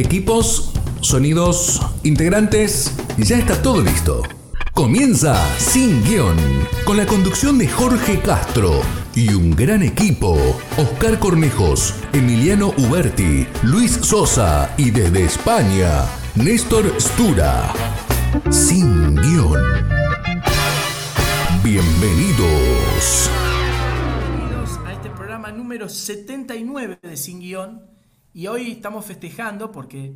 Equipos, sonidos, integrantes, ya está todo listo. Comienza Sin Guión, con la conducción de Jorge Castro y un gran equipo. Oscar Cornejos, Emiliano Uberti, Luis Sosa y desde España, Néstor Stura. Sin Guión. Bienvenidos. Bienvenidos a este programa número 79 de Sin Guión. Y hoy estamos festejando porque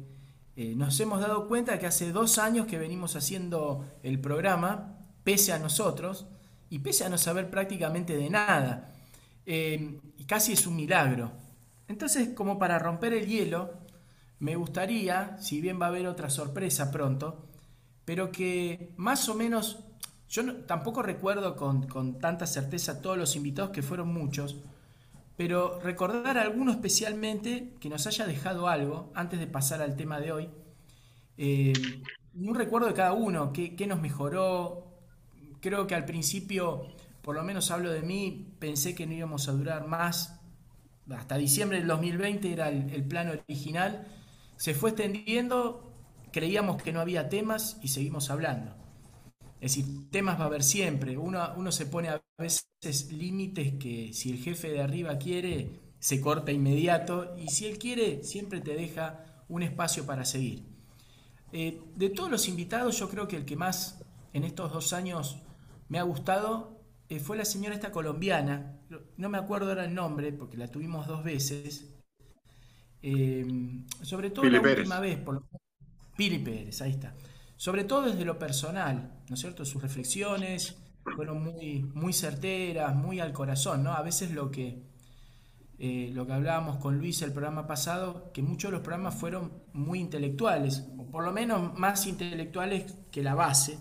eh, nos hemos dado cuenta que hace dos años que venimos haciendo el programa, pese a nosotros, y pese a no saber prácticamente de nada. Eh, y casi es un milagro. Entonces, como para romper el hielo, me gustaría, si bien va a haber otra sorpresa pronto, pero que más o menos, yo no- tampoco recuerdo con, con tanta certeza todos los invitados, que fueron muchos, pero recordar a alguno especialmente que nos haya dejado algo antes de pasar al tema de hoy. Eh, un recuerdo de cada uno, qué nos mejoró. Creo que al principio, por lo menos hablo de mí, pensé que no íbamos a durar más. Hasta diciembre del 2020 era el, el plan original. Se fue extendiendo, creíamos que no había temas y seguimos hablando. Es decir, temas va a haber siempre. Uno, uno se pone a veces límites que si el jefe de arriba quiere, se corta inmediato. Y si él quiere, siempre te deja un espacio para seguir. Eh, de todos los invitados, yo creo que el que más en estos dos años me ha gustado eh, fue la señora esta colombiana. No me acuerdo ahora el nombre, porque la tuvimos dos veces. Eh, sobre todo Pili la Pérez. última vez, por lo- Pili Pérez, ahí está. Sobre todo desde lo personal, ¿no es cierto? Sus reflexiones fueron muy, muy certeras, muy al corazón, ¿no? A veces lo que, eh, lo que hablábamos con Luis el programa pasado, que muchos de los programas fueron muy intelectuales, o por lo menos más intelectuales que la base,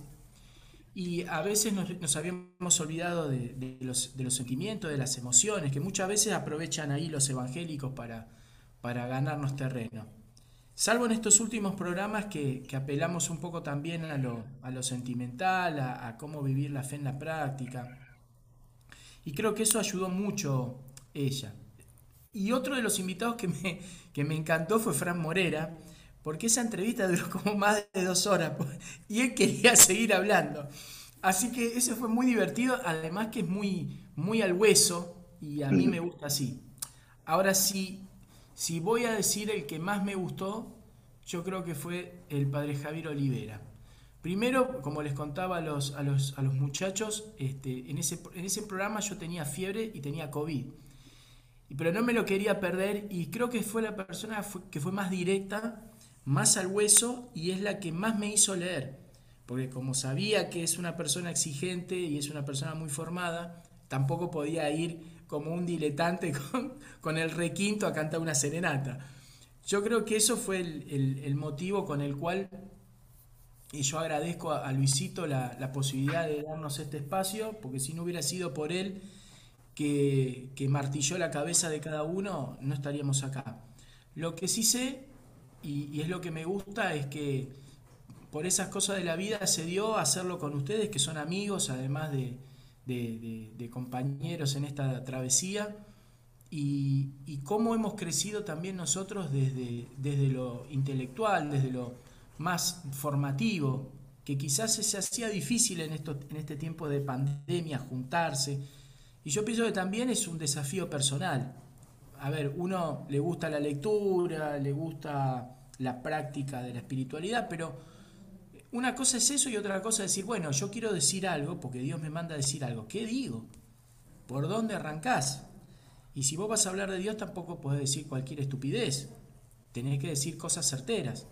y a veces nos, habíamos olvidado de, de los, de los sentimientos, de las emociones, que muchas veces aprovechan ahí los evangélicos para, para ganarnos terreno. Salvo en estos últimos programas que, que apelamos un poco también a lo, a lo sentimental, a, a cómo vivir la fe en la práctica. Y creo que eso ayudó mucho ella. Y otro de los invitados que me, que me encantó fue Fran Morera, porque esa entrevista duró como más de dos horas pues, y él quería seguir hablando. Así que eso fue muy divertido, además que es muy, muy al hueso y a mí me gusta así. Ahora sí, si voy a decir el que más me gustó, yo creo que fue el padre Javier Olivera. Primero, como les contaba a los, a los, a los muchachos, este, en, ese, en ese programa yo tenía fiebre y tenía COVID. Pero no me lo quería perder y creo que fue la persona que fue más directa, más al hueso y es la que más me hizo leer. Porque como sabía que es una persona exigente y es una persona muy formada, tampoco podía ir como un diletante con, el requinto a cantar una serenata. Yo creo que eso fue el, motivo con el cual y yo agradezco a, Luisito la, posibilidad de darnos este espacio, porque si no hubiera sido por él que, que martilló la cabeza de cada uno, no estaríamos acá. Lo que sí sé, y, y es lo que me gusta, es que por esas cosas de la vida se dio a hacerlo con ustedes, que son amigos, además de, de- compañeros en esta travesía, y, y cómo hemos crecido también nosotros desde, desde lo intelectual, desde lo más formativo, que quizás se hacía difícil en, esto, en este tiempo de pandemia juntarse. Y yo pienso que también es un desafío personal. A ver, uno le gusta la lectura, le gusta la práctica de la espiritualidad, pero una cosa es eso y otra cosa es decir, bueno, yo quiero decir algo porque Dios me manda decir algo. ¿Qué digo? ¿Por dónde arrancás? Y si vos vas a hablar de Dios tampoco podés decir cualquier estupidez. Tenés que decir cosas certeras,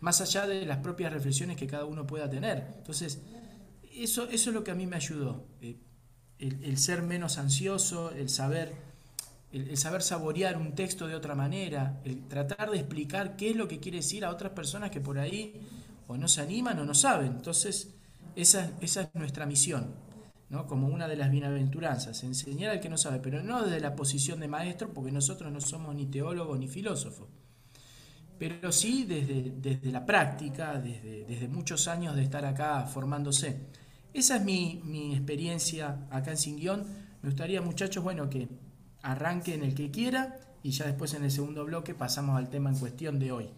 más allá de las propias reflexiones que cada uno pueda tener. Entonces, eso, eso es lo que a mí me ayudó. eh, el, ser menos ansioso, el saber, el saber saborear un texto de otra manera, el tratar de explicar qué es lo que quiere decir a otras personas que por ahí o no se animan o no saben. Entonces, esa, esa es nuestra misión. ¿no? como una de las bienaventuranzas, enseñar al que no sabe, pero no desde la posición de maestro, porque nosotros no somos ni teólogos ni filósofos, pero sí desde, desde la práctica, desde, desde muchos años de estar acá formándose. Esa es mi, mi experiencia acá en Sin Guión. Me gustaría, muchachos, bueno, que arranquen el que quiera y ya después en el segundo bloque pasamos al tema en cuestión de hoy.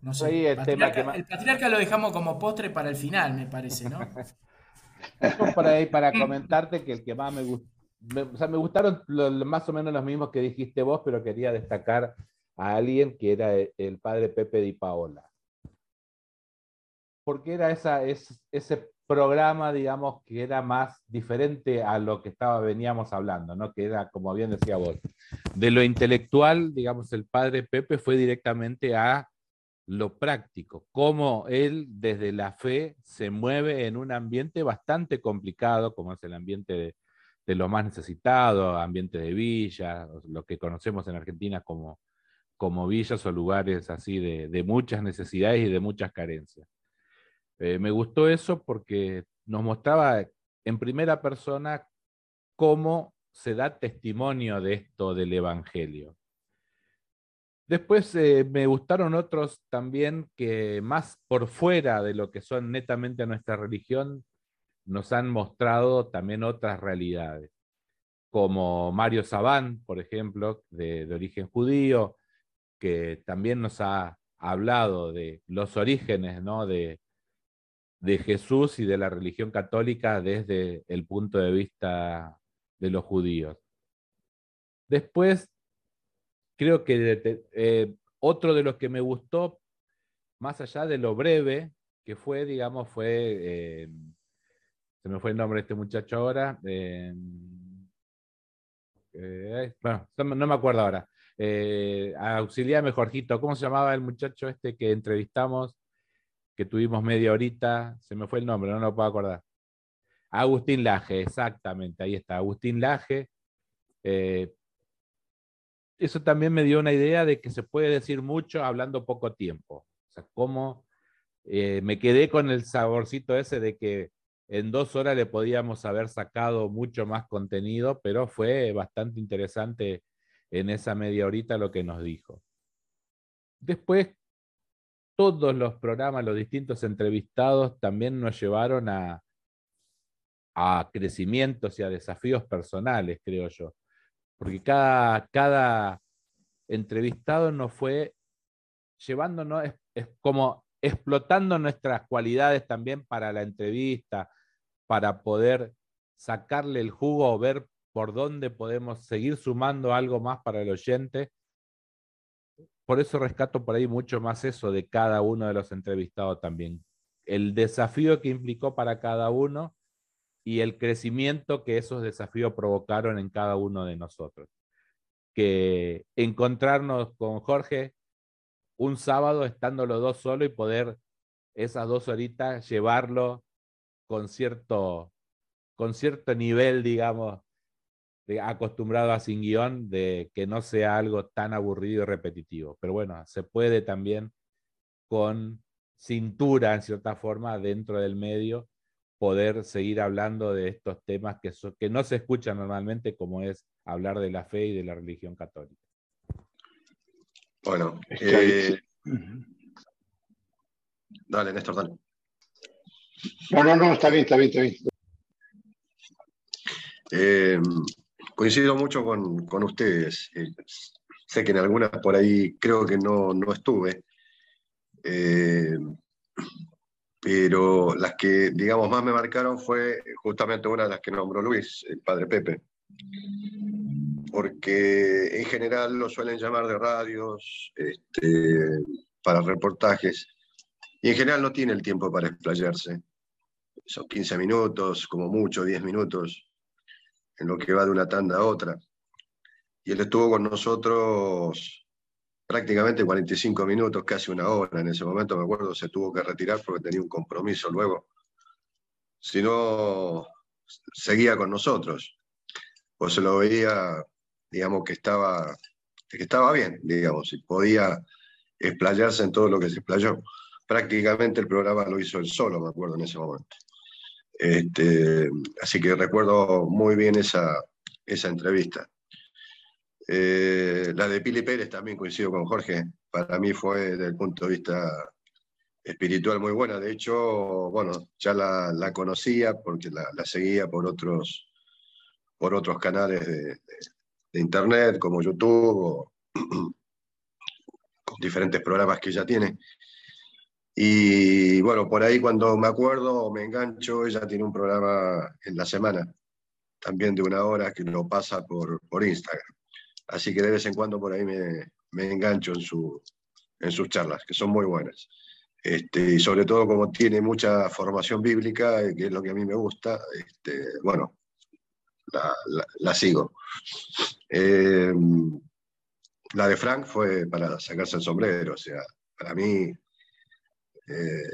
No sé. el, patriarca, lo dejamos como postre para el final, me parece, ¿no? por ahí para comentarte que el que más me gustó, o sea, me gustaron más o menos los mismos que dijiste vos, pero quería destacar a alguien que era el padre Pepe Di Paola. Porque era esa, ese programa, digamos, que era más diferente a lo que estaba, veníamos hablando, ¿no? Que era, como bien decía vos, de lo intelectual, digamos, el padre Pepe fue directamente a lo práctico, cómo él desde la fe se mueve en un ambiente bastante complicado, como es el ambiente de, de lo más necesitado, ambiente de villas, lo que conocemos en Argentina como, como villas o lugares así de, muchas necesidades y de muchas carencias. Eh, me gustó eso porque nos mostraba en primera persona cómo se da testimonio de esto del Evangelio. Después eh, me gustaron otros también que más por fuera de lo que son netamente nuestra religión, nos han mostrado también otras realidades, como Mario Sabán, por ejemplo, de, origen judío, que también nos ha hablado de los orígenes ¿no? de, de Jesús y de la religión católica desde el punto de vista de los judíos. Después, creo que eh, otro de los que me gustó, más allá de lo breve, que fue, digamos, fue eh, se me fue el nombre de este muchacho ahora. Eh, bueno, no me acuerdo ahora. Auxiliame, Jorgito. ¿Cómo se llamaba el muchacho este que entrevistamos? Que tuvimos media horita. Se me fue el nombre, no lo puedo acordar. Agustín Laje, exactamente, ahí está. Agustín Laje. Eso también me dio una idea de que se puede decir mucho hablando poco tiempo. O sea, cómo me quedé con el saborcito ese de que en dos horas le podíamos haber sacado mucho más contenido, pero fue bastante interesante en esa media horita lo que nos dijo. Después, todos los programas, los distintos entrevistados también nos llevaron a, a crecimientos y a desafíos personales, creo yo. Porque cada, cada entrevistado nos fue llevándonos, es como explotando nuestras cualidades también para la entrevista, para poder sacarle el jugo o ver por dónde podemos seguir sumando algo más para el oyente. Por eso rescato por ahí mucho más eso de cada uno de los entrevistados también. El desafío que implicó para cada uno y el crecimiento que esos desafíos provocaron en cada uno de nosotros. Que encontrarnos con Jorge un sábado estando los dos solos y poder esas dos horitas llevarlo con cierto, con cierto nivel, digamos, acostumbrado a sin guion, de que no sea algo tan aburrido y repetitivo. Pero bueno, se puede también con cintura, en cierta forma, dentro del medio, poder seguir hablando de estos temas que, que no se escuchan normalmente, como es hablar de la fe y de la religión católica. Bueno, eh, dale, Néstor, dale. No, no, no, está bien, está bien, está bien. Eh, coincido mucho con, ustedes. Eh, sé que en algunas por ahí creo que no, estuve. Eh, pero las que, digamos, más me marcaron fue justamente una de las que nombró Luis, el padre Pepe. Porque en general lo suelen llamar de radios, este, para reportajes, y en general no tiene el tiempo para explayarse son 15 minutos, como mucho, 10 minutos, en lo que va de una tanda a otra. Y él estuvo con nosotros prácticamente 45 minutos, casi una hora. En ese momento, me acuerdo, se tuvo que retirar porque tenía un compromiso luego. Si no, seguía con nosotros. Pues se lo veía, digamos, que estaba, que estaba bien, digamos, y podía explayarse en todo lo que se explayó. Prácticamente el programa lo hizo él solo, me acuerdo, en ese momento. Este, así que recuerdo muy bien esa, esa entrevista. Eh, la de Pili Pérez también coincido con Jorge. Para mí fue desde el punto de vista espiritual muy buena. De hecho, bueno, ya la, conocía porque la, seguía por otros, por otros canales de, internet como YouTube diferentes programas que ella tiene. Y bueno, por ahí cuando me acuerdo o me engancho, ella tiene un programa en la semana, también de una hora, que lo pasa por, por Instagram. Así que de vez en cuando por ahí me, me engancho en, su, en sus charlas, que son muy buenas. Este, y sobre todo como tiene mucha formación bíblica, eh, que es lo que a mí me gusta, este, bueno, la, sigo. Eh, la de Frank fue para sacarse el sombrero, o sea, para mí, eh,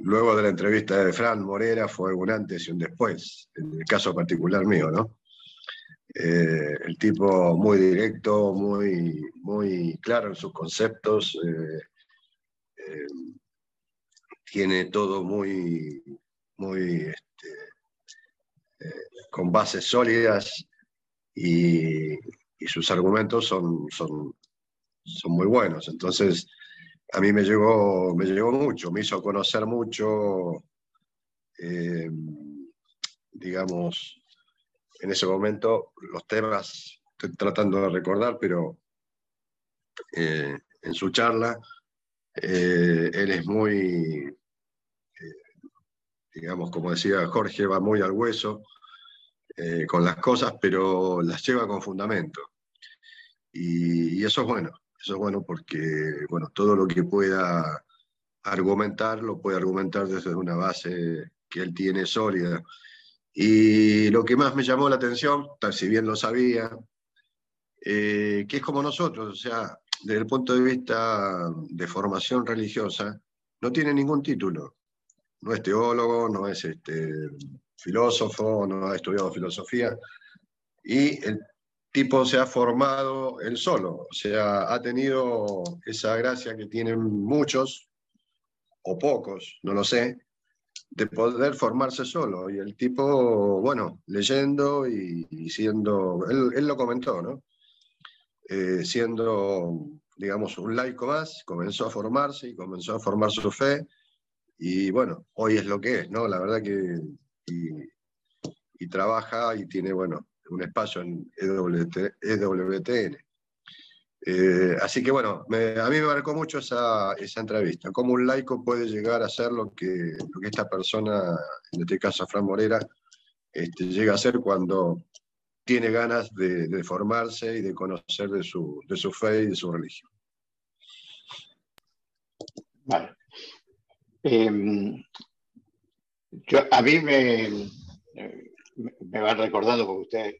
luego de la entrevista de Frank Morera fue un antes y un después, en el caso particular mío, ¿no? Eh, el tipo muy directo, muy, muy claro en sus conceptos, tiene todo muy, muy este, con bases sólidas y, sus argumentos son, son, son muy buenos. Entonces, a mí me llegó, me llegó mucho, me hizo conocer mucho, eh, digamos, en ese momento los temas, estoy tratando de recordar, pero eh, en su charla, eh, él es muy, digamos, como decía Jorge, va muy al hueso eh, con las cosas, pero las lleva con fundamento. Y, eso es bueno, eso es bueno porque, bueno, todo lo que pueda argumentar, lo puede argumentar desde una base que él tiene sólida. Y lo que más me llamó la atención, si bien lo sabía, eh, que es como nosotros, o sea, desde el punto de vista de formación religiosa, no tiene ningún título. No es teólogo, no es este, filósofo, no ha estudiado filosofía, y el tipo se ha formado él solo, o sea, ha tenido esa gracia que tienen muchos, o pocos, no lo sé, de poder formarse solo. Y el tipo, bueno, leyendo y, siendo, él, lo comentó, ¿no? Eh, siendo, digamos, un laico más, comenzó a formarse y comenzó a formar su fe. Y bueno, hoy es lo que es, ¿no? La verdad que y, trabaja y tiene, bueno, un espacio en EWTN. Eh, así que bueno, a mí me marcó mucho esa, esa, entrevista, cómo un laico puede llegar a ser lo que, esta persona, en este caso Fran Morera, este, llega a ser cuando tiene ganas de, formarse y de conocer de su, de su fe y de su religión. Vale. Em, a mí me, me van recordando, porque ustedes,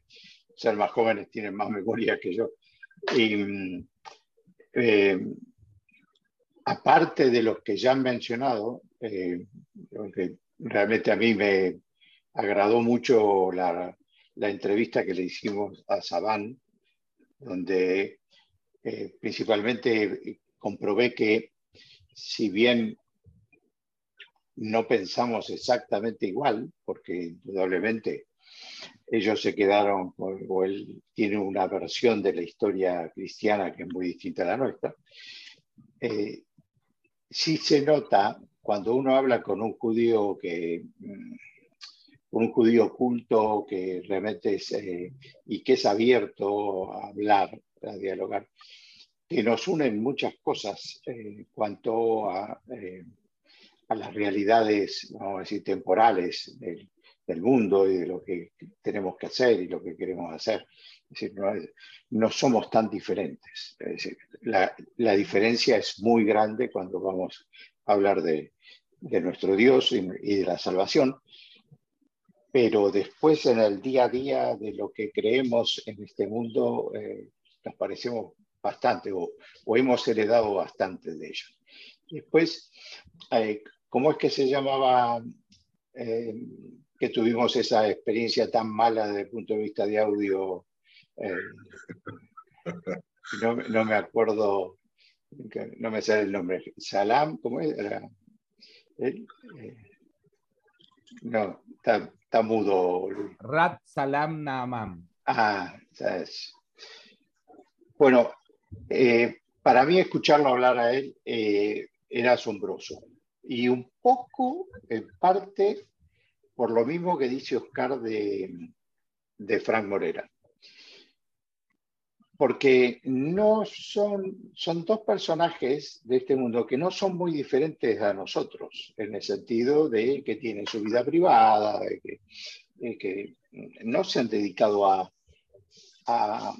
ser más jóvenes, tienen más memoria que yo. Y eh, aparte de los que ya han mencionado, eh, realmente a mí me agradó mucho la, entrevista que le hicimos a Saban, donde eh, principalmente comprobé que si bien no pensamos exactamente igual, porque indudablemente ellos se quedaron, o él tiene una versión de la historia cristiana que es muy distinta a la nuestra. Eh, sí se nota cuando uno habla con un judío que mm, un judío culto que realmente es eh, y que es abierto a hablar, a dialogar, que nos unen muchas cosas en cuanto a a las realidades, vamos a decir, temporales del, mundo y de lo que tenemos que hacer y lo que queremos hacer. Es decir, no, somos tan diferentes. Es decir, la, diferencia es muy grande cuando vamos a hablar de, nuestro Dios y, de la salvación, pero después en el día a día de lo que creemos en este mundo, eh, nos parecemos bastante o, hemos heredado bastante de ellos. Después, eh, ¿Cómo es que se llamaba eh, que tuvimos esa experiencia tan mala desde el punto de vista de audio? Eh, no, me acuerdo, no me sale el nombre. Salam, ¿cómo era? Eh, no, está, mudo. Rat Salam Naamam. Ah, ¿sabes? Bueno, para mí escucharlo hablar a él era asombroso y un poco, en parte, por lo mismo que dice Oscar de, de Frank Morera. porque no son, son dos personajes de este mundo que no son muy diferentes a nosotros, en el sentido de que tienen su vida privada, de que, no se han dedicado a, a,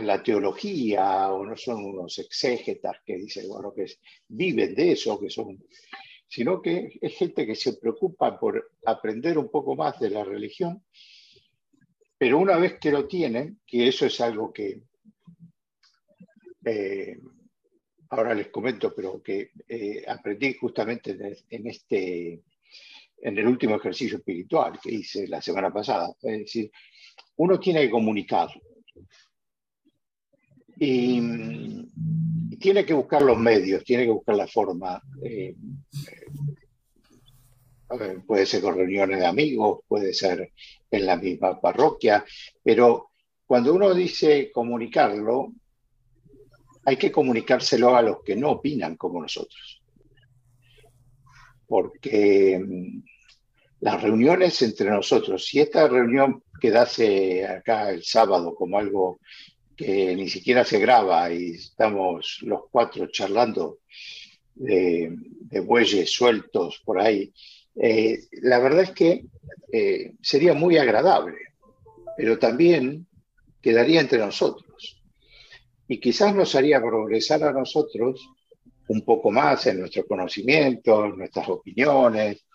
la teología o no son unos exégetas que dicen, bueno, que viven de eso, que son, sino que es gente que se preocupa por aprender un poco más de la religión pero una vez que lo tienen, que eso es algo que eh, ahora les comento, pero que eh, aprendí justamente en, este, en el último ejercicio espiritual que hice la semana pasada. Es decir, uno tiene que comunicar y, tiene que buscar los medios, tiene que buscar la forma. Eh, puede ser con reuniones de amigos, puede ser en la misma parroquia, pero cuando uno dice comunicarlo, hay que comunicárselo a los que no opinan como nosotros. Porque mm, las reuniones entre nosotros, si esta reunión quedase acá el sábado como algo que ni siquiera se graba y estamos los cuatro charlando de, bueyes sueltos por ahí, eh, la verdad es que eh, sería muy agradable, pero también quedaría entre nosotros. Y quizás nos haría progresar a nosotros un poco más en nuestro conocimiento, nuestras opiniones,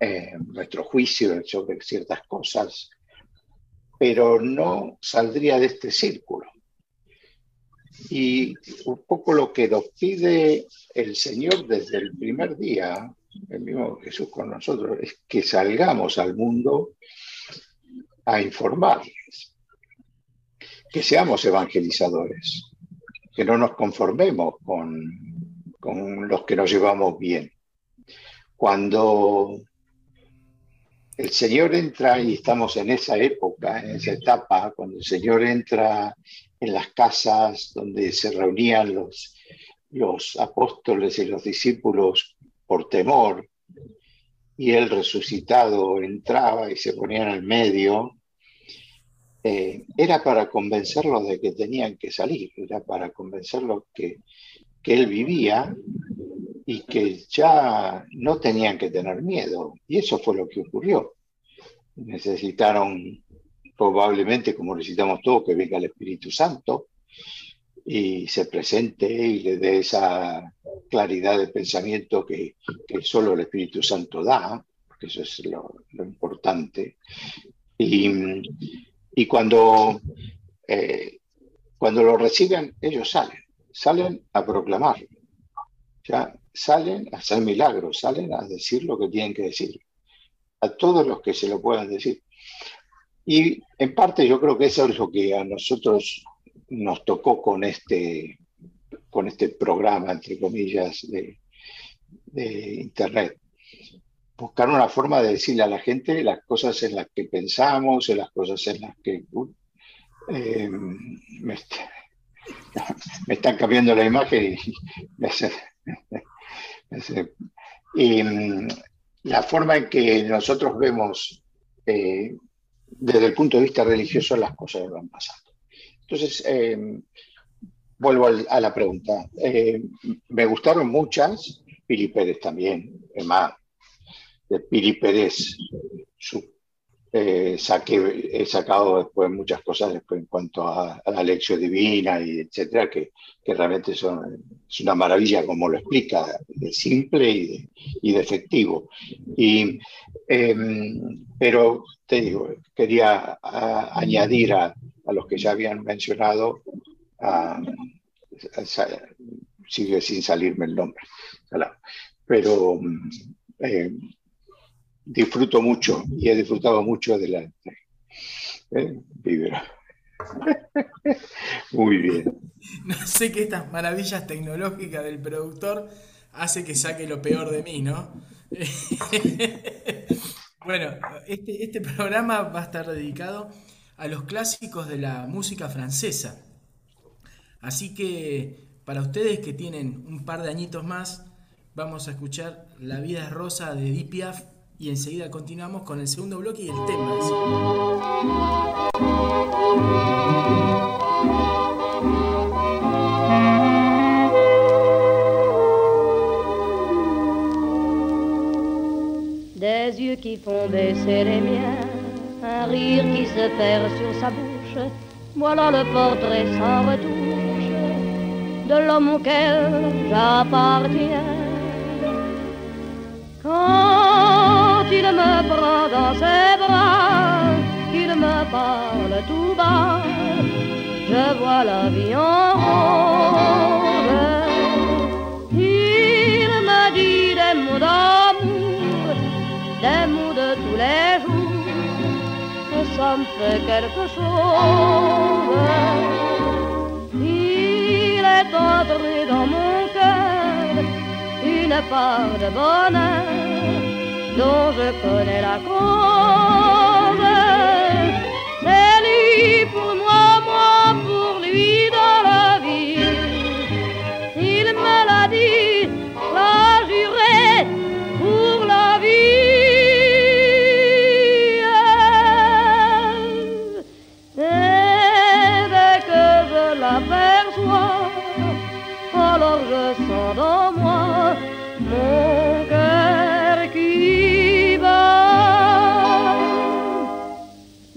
eh, nuestro juicio sobre ciertas cosas, pero no saldría de este círculo. Y un poco lo que nos pide el Señor desde el primer día el mismo Jesús con nosotros, es que salgamos al mundo a informarles, que seamos evangelizadores, que no nos conformemos con, con los que nos llevamos bien. Cuando el Señor entra, y estamos en esa época, en esa etapa, cuando el Señor entra en las casas donde se reunían los, los apóstoles y los discípulos por temor, y el resucitado entraba y se ponía en el medio, eh, era para convencerlos de que tenían que salir, era para convencerlos que, que él vivía y que ya no tenían que tener miedo. Y eso fue lo que ocurrió. Necesitaron probablemente, como necesitamos todos, que venga el Espíritu Santo, y se presente y le dé esa claridad de pensamiento que, que solo el Espíritu Santo da, porque eso es lo, importante. Y, y cuando, eh, cuando lo reciben, ellos salen, salen a proclamar, ya salen a hacer milagros, salen a decir lo que tienen que decir, a todos los que se lo puedan decir. Y en parte yo creo que eso es lo que a nosotros nos tocó con este, con este programa, entre comillas, de, Internet. Buscar una forma de decirle a la gente las cosas en las que pensamos, en las cosas en las que... Eh, me, están cambiando la imagen y, mm, la forma en que nosotros vemos eh, desde el punto de vista religioso las cosas van pasando. Entonces, eh, vuelvo a la pregunta. Eh, me gustaron muchas, Pili Pérez también, además de Pili Pérez eh, he sacado después muchas cosas después en cuanto a, la lección divina y etcétera, que, realmente son, es una maravilla como lo explica, de simple y de, efectivo. Y, em, pero te digo, quería añadir a, a los que ya habían mencionado, sigue sin salirme el nombre, pero eh, disfruto mucho y he disfrutado mucho de la eh, Muy bien. No sé que estas maravillas tecnológicas del productor hace que saque lo peor de mí, ¿no? bueno, este, este programa va a estar dedicado a los clásicos de la música francesa. Así que para ustedes que tienen un par de añitos más, vamos a escuchar La vida rosa de Edith Piaf y enseguida continuamos con el segundo bloque y el tema del segundo. Des yeux qui font baisser les miens, un rire qui se perd sur sa bouche, voilà le portrait sans retouche de l'homme auquel j'appartiens. Quand il me prend dans ses bras, qu'il me parle tout bas, je vois la vie en rose. Il me dit des mots d'amour, des mots de tous les jours, que ça me fait quelque chose. Il est entré dans mon cœur une part de bonheur dont je connais la cause. C'est lui pour moi,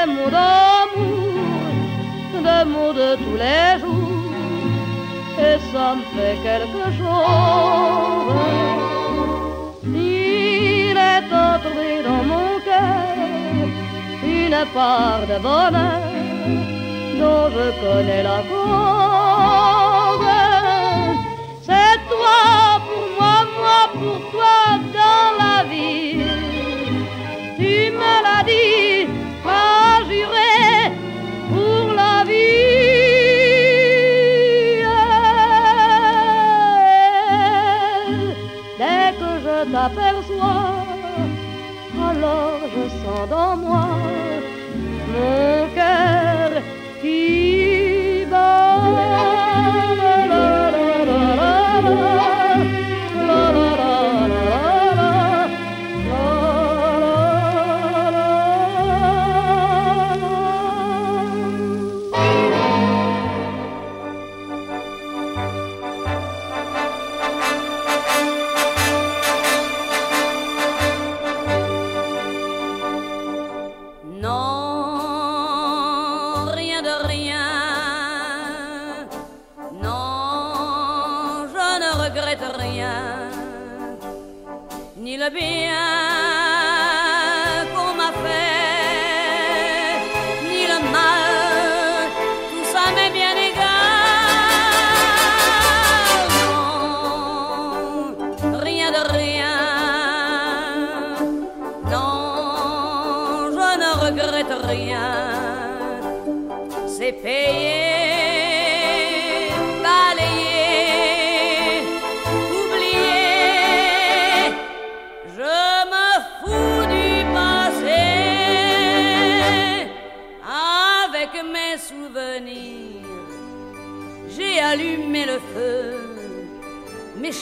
des mots d'amour, des mots de tous les jours, et ça me fait quelque chose. Il est entré dans mon cœur une part de bonheur dont je connais la cause. C'est toi pour moi, moi pour toi dans la vie. Tu me l'as dit, alors je sens dans moi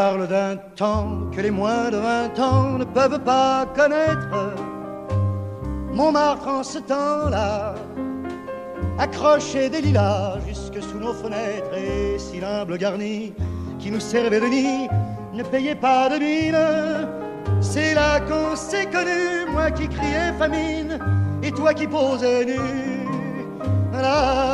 Parle d'un temps que les moins de 20 ans ne peuvent pas connaître. Montmartre en ce temps-là accrochait des lilas jusque sous nos fenêtres et si l'humble garni qui nous servait de nid ne payait pas de mine. C'est là qu'on s'est connu, moi qui criais famine et toi qui posais nu. La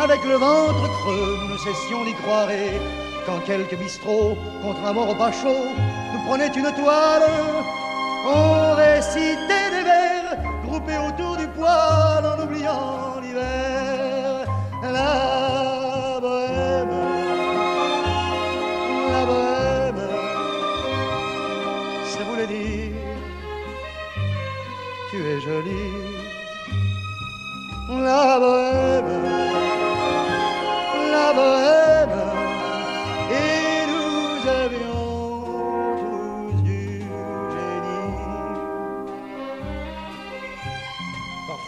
avec le ventre creux, nous ne cessions d'y croire. Et quand quelques bistrots, contre un mort au pas chaud, nous prenaient une toile, on récitait des vers groupés autour du poêle en oubliant l'hiver. La bohème, la bohème, ça voulait dire tu es jolie. La bohème,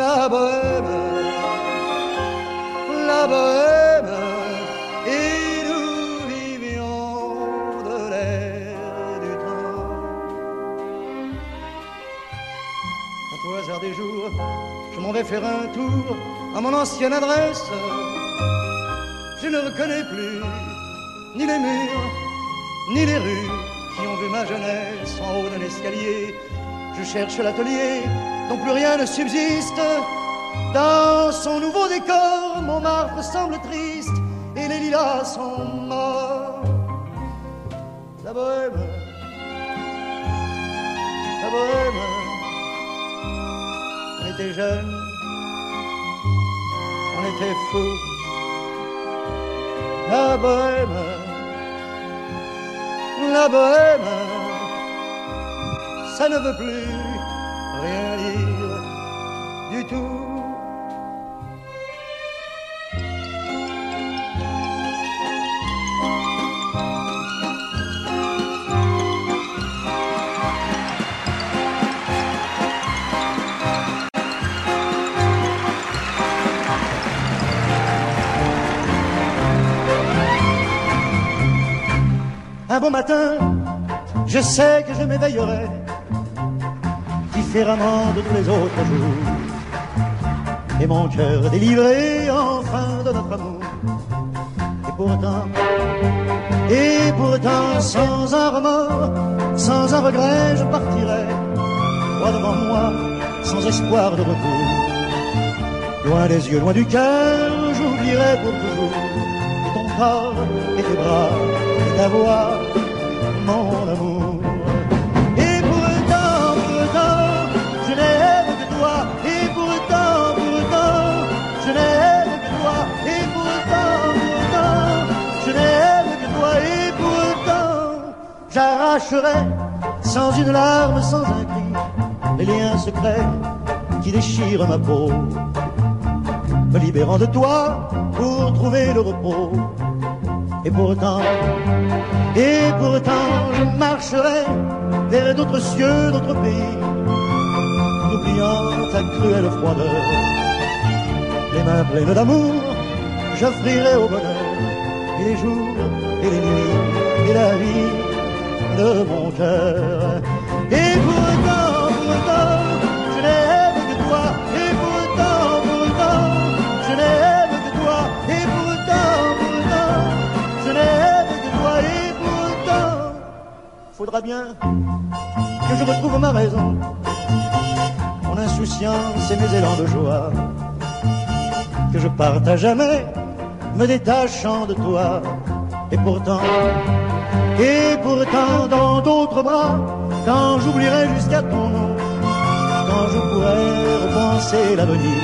La bohème, la bohème, et nous vivions de l'air du temps. Au hasard des jours, je m'en vais faire un tour à mon ancienne adresse. Je ne reconnais plus ni les murs, ni les rues qui ont vu ma jeunesse en haut d'un escalier. Je cherche l'atelier dont plus rien ne subsiste. Dans son nouveau décor, Montmartre semble triste et les lilas sont morts. La bohème, la bohème, on était jeunes, on était fous. La bohème, la bohème, ça ne veut plus Un bon matin, je sais que je m'éveillerai différemment de tous les autres jours. Et mon cœur délivré enfin de notre amour. Et pourtant, et pourtant, sans un remords, sans un regret, je partirai. Toi devant moi, sans espoir de retour. Loin des yeux, loin du cœur, j'oublierai pour toujours. Et ton corps, et tes bras, et ta voix, mon amour. J'arracherai sans une larme, sans un cri, les liens secrets qui déchirent ma peau. Me libérant de toi pour trouver le repos. Et pourtant, et pourtant, je marcherai vers d'autres cieux, d'autres pays, n'oubliant ta cruelle froideur. Les mains pleines d'amour, j'offrirai au bonheur, et les jours, et les nuits, et la vie mon cœur. Et pourtant, pourtant, je n'aime que toi. Et pourtant, pourtant, je n'aime que toi. Et pourtant, pourtant, je n'aime que toi. Et pourtant, faudra bien que je retrouve ma raison. Mon insouciance et mes élans de joie. Que je parte à jamais, me détachant de toi. Et pourtant, et pourtant dans d'autres bras, quand j'oublierai jusqu'à ton nom, quand je pourrai repenser l'avenir,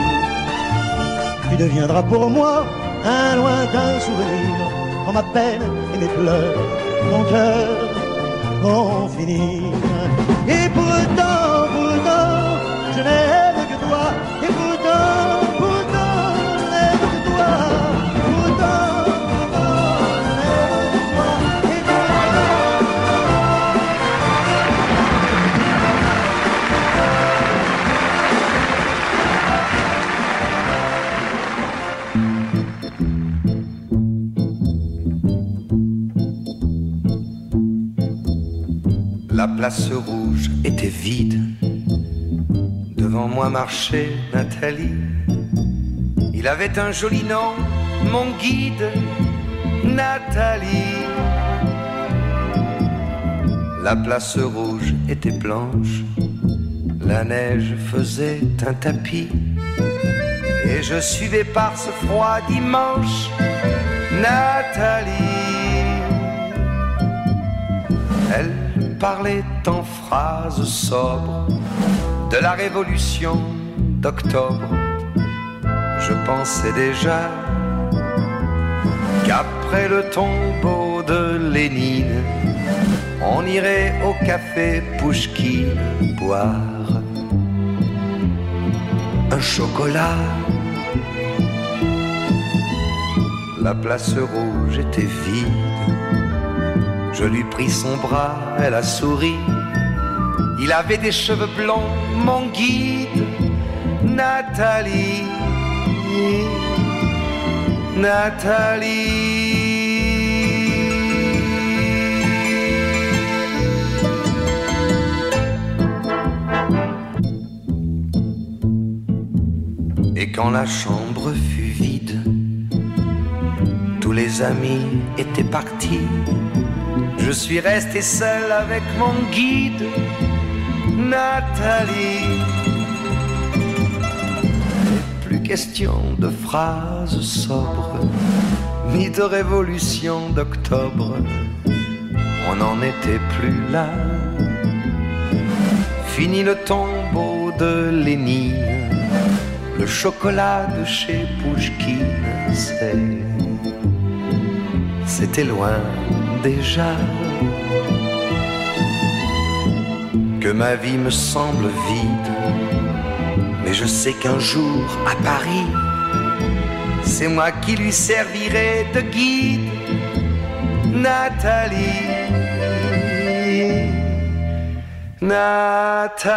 tu deviendras pour moi un lointain souvenir. Quand ma peine et mes pleurs, mon cœur vont finir. Et pourtant, pourtant, je n'aime place rouge était vide. Devant moi marchait Nathalie. Il avait un joli nom, mon guide, Nathalie. La place rouge était blanche. La neige faisait un tapis. Et je suivais par ce froid dimanche Nathalie. Elle parlait en phrases sobres de la révolution d'octobre. Je pensais déjà qu'après le tombeau de Lénine, on irait au café Pouchkine boire un chocolat. La place rouge était vide. Je lui pris son bras, elle a souri. Il avait des cheveux blonds, mon guide, Nathalie. Nathalie. Et quand la chambre fut vide, tous les amis étaient partis. Je suis resté seul avec mon guide, Nathalie. Plus question de phrases sobres, ni de révolution d'octobre. On n'en était plus là. Fini le tombeau de Lénine, le chocolat de chez Pouchkine, c'était loin déjà. Que ma vie me semble vide, mais je sais qu'un jour à Paris, c'est moi qui lui servirai de guide, Nathalie. Nathalie.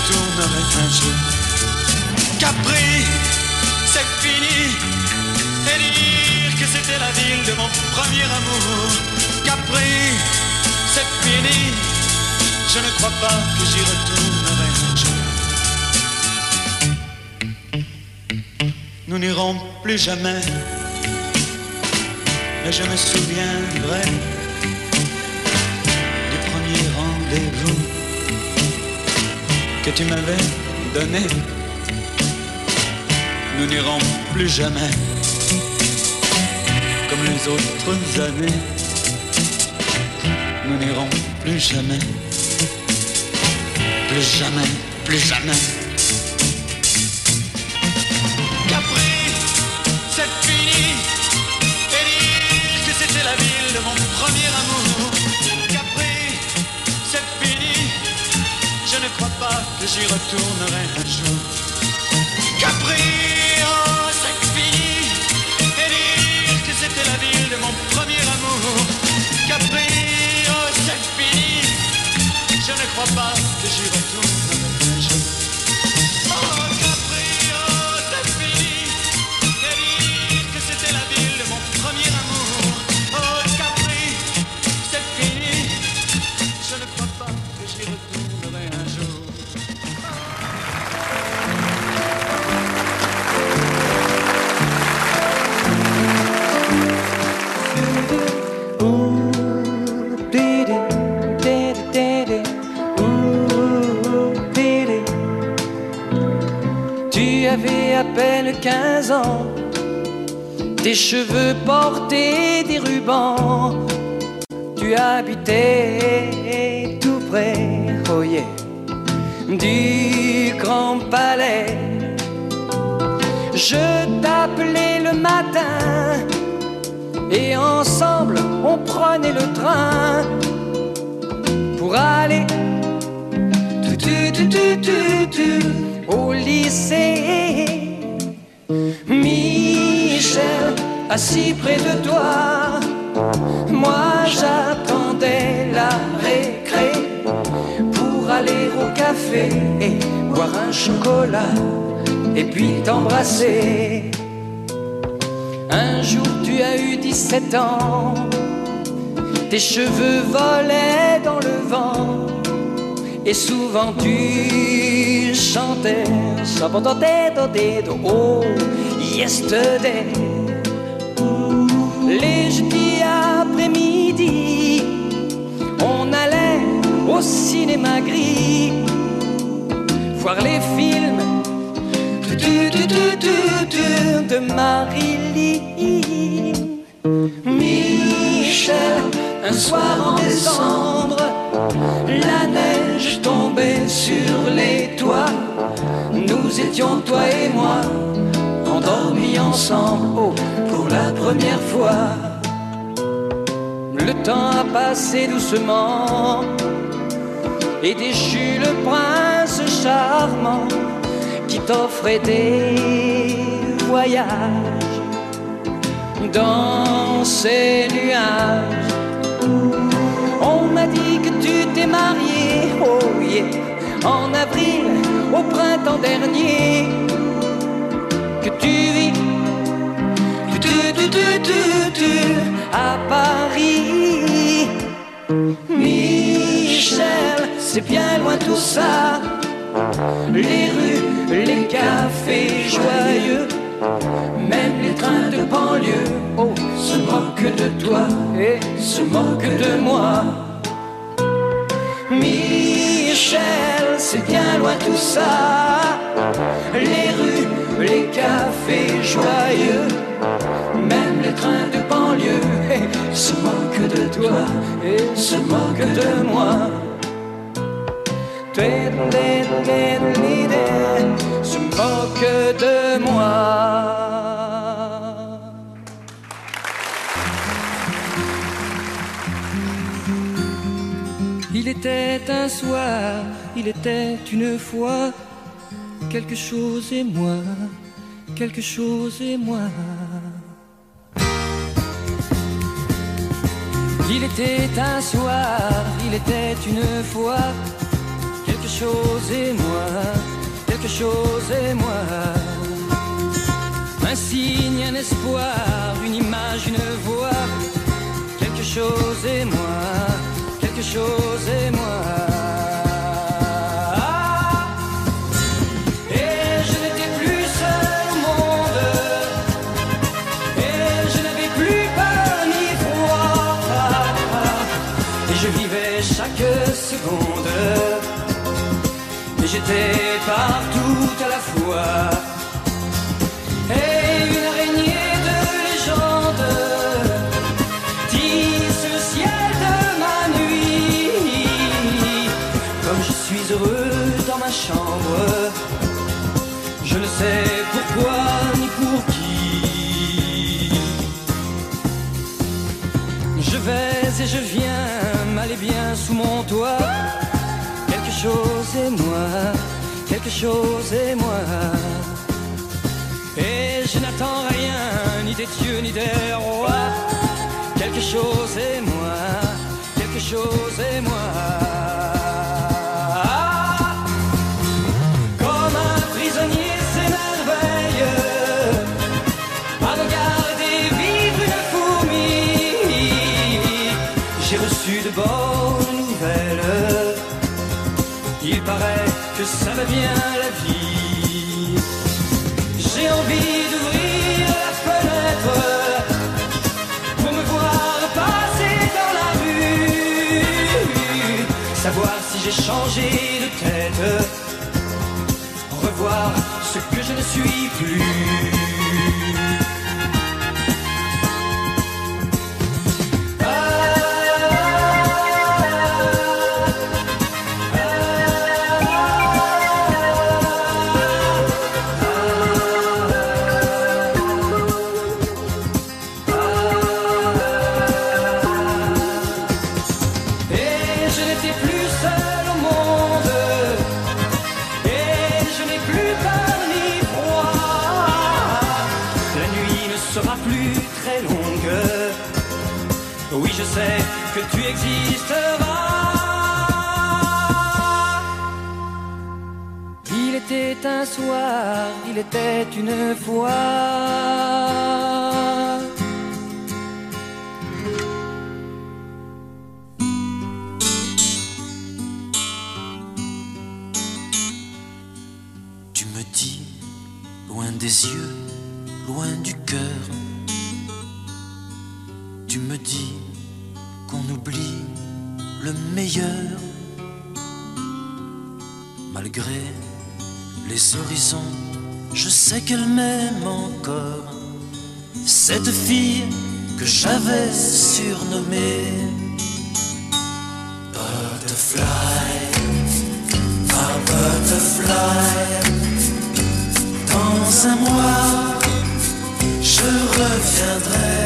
Retournerai un jour. Capri, c'est fini, et dire que c'était la ville de mon premier amour. Capri, c'est fini, je ne crois pas que j'y retournerai un jour. Nous n'irons plus jamais, mais je me souviendrai du premier rendez-vous que tu m'avais donné. Nous n'irons plus jamais comme les autres années. Nous n'irons plus jamais, plus jamais, plus jamais. Que prenait le train pour aller tu, tu, tu, au lycée. Michel, assis près de toi, moi j'attendais la récré pour aller au café et boire un chocolat et puis t'embrasser. Un jour tu as eu 17 ans, tes cheveux volaient dans le vent. Et souvent tu chantais Oh, yesterday. Les jeudis après-midi On allait au cinéma gris Voir les films tu, tu, tu, de Marilyn Michel, un soir en décembre la neige tombait sur les toits. Nous étions, toi et moi, endormis ensemble pour la première fois. Le temps a passé doucement et déchu le prince charmant qui t'offrait des voyages dans ces nuages. On m'a dit que tu t'es marié, oh yeah, en avril, au printemps dernier. Que tu vis, tu, tu, tu, tu, tu, tu, à Paris. Michel, c'est bien loin tout ça. Les rues, les cafés joyeux, même les trains de banlieue, oh, se moquent de toi et se moquent de moi. Michel, c'est bien loin tout ça. Les rues, les cafés joyeux, même les trains de banlieue eh, se moquent de toi et se moque de moi. Se moque de moi. Il était un soir, il était une fois, quelque chose et moi, quelque chose et moi. Il était un soir, il était une fois, quelque chose et moi, quelque chose et moi. Un signe, un espoir, une image, une voix, quelque chose et moi, quelque chose et moi. J'étais partout à la fois. Et une araignée de légende tisse le ciel de ma nuit. Comme je suis heureux dans ma chambre, je ne sais pourquoi ni pour qui. Je vais et je viens, mal et bien sous mon toit. Quelque chose et moi. Et je n'attends rien, ni des dieux, ni des rois. Quelque chose et moi, quelque chose et moi. Que ça va bien la vie. J'ai envie d'ouvrir la fenêtre pour me voir passer dans la rue. Savoir si j'ai changé de tête. Revoir ce que je ne suis plus. Il était une fois sais qu'elle m'aime encore. Cette fille que j'avais surnommée Butterfly, ma butterfly. Dans un mois, je reviendrai.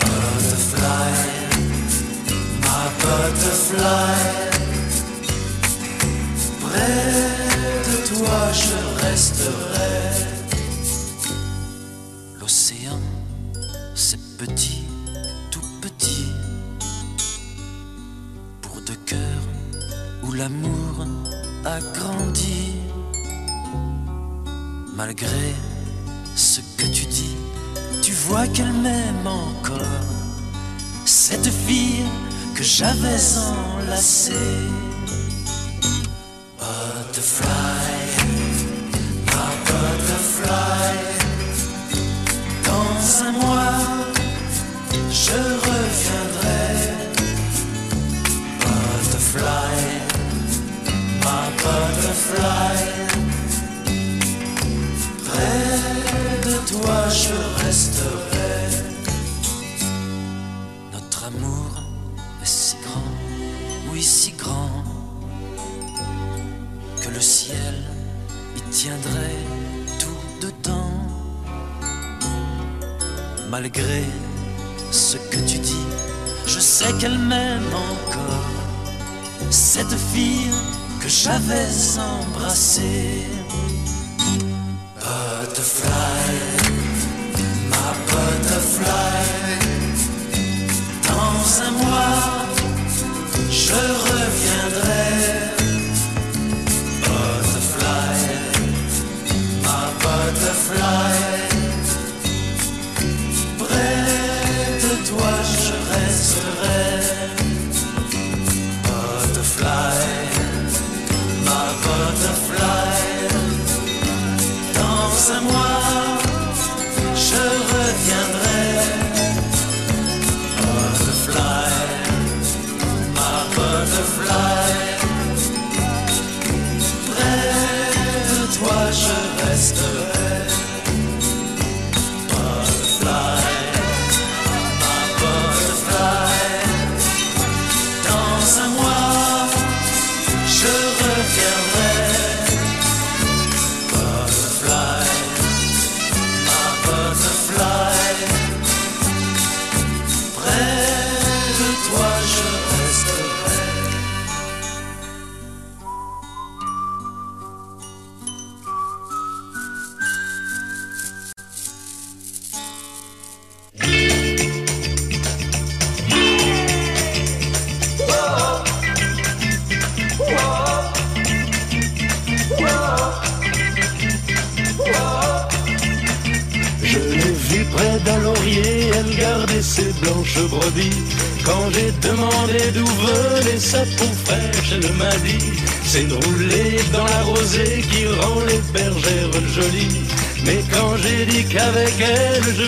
Butterfly, ma butterfly. Près de toi, je L'océan, c'est petit, tout petit. Pour deux cœurs où l'amour a grandi. Malgré ce que tu dis, tu vois qu'elle m'aime encore. Cette fille que j'avais enlacée. je resterai. Notre amour est si grand, oui si grand, que le ciel y tiendrait tout dedans. Malgré ce que tu dis, je sais qu'elle m'aime encore. Cette fille que j'avais embrassée. Butterfly.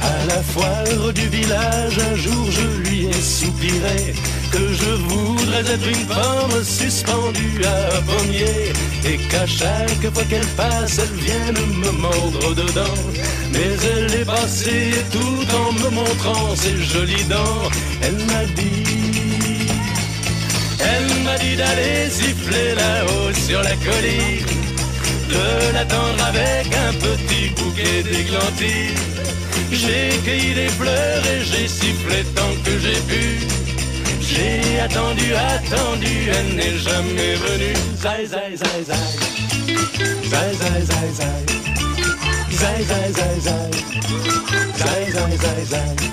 À la foire du village, un jour je lui ai soupiré que je voudrais être une pomme suspendue à un pommier et qu'à chaque fois qu'elle passe, elle vienne me mordre dedans. Mais elle est passée tout en me montrant ses jolies dents, elle m'a dit, elle m'a dit d'aller siffler là-haut sur la colline, de l'attendre avec un petit bouquet d'églantines. J'ai cueilli des fleurs et j'ai sifflé tant que j'ai pu. J'ai attendu, attendu, elle n'est jamais venue. Zai, zai, zai, zai. Zai, zai, zai, zai. Zai, zai, zai, zai. Zai, zai, zai, zai.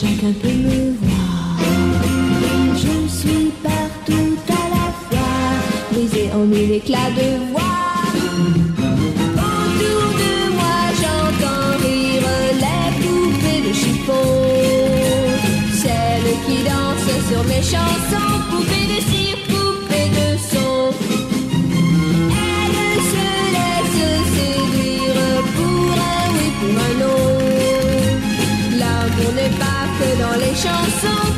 chacun peut me voir. Je suis partout à la fois, brisé en mille éclats de voix. Autour de moi, j'entends rire les poupées de chiffon, celles qui dansent sur mes chansons, poupées de chiffon. show so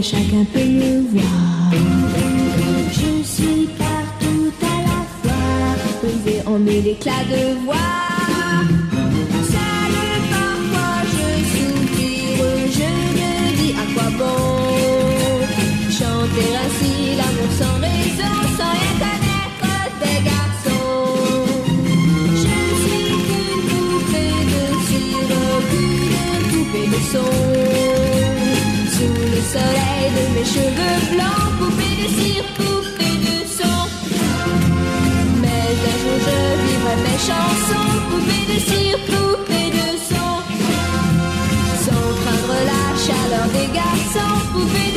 chacun peut me voir. Je suis partout à la fois, brisée en mille éclats de voix. Salut comme je soupire Je me dis à quoi bon chanter ainsi l'amour sans raison, sans rien connaître des garçons. Je ne suis qu'une poupée de cire, poupée de son soleil de mes cheveux blancs, poupée de cire, poupée de sang. Mais un jour je vivrai mes chansons, poupée de cire, poupée de sang. Sans craindre la chaleur des garçons, poupée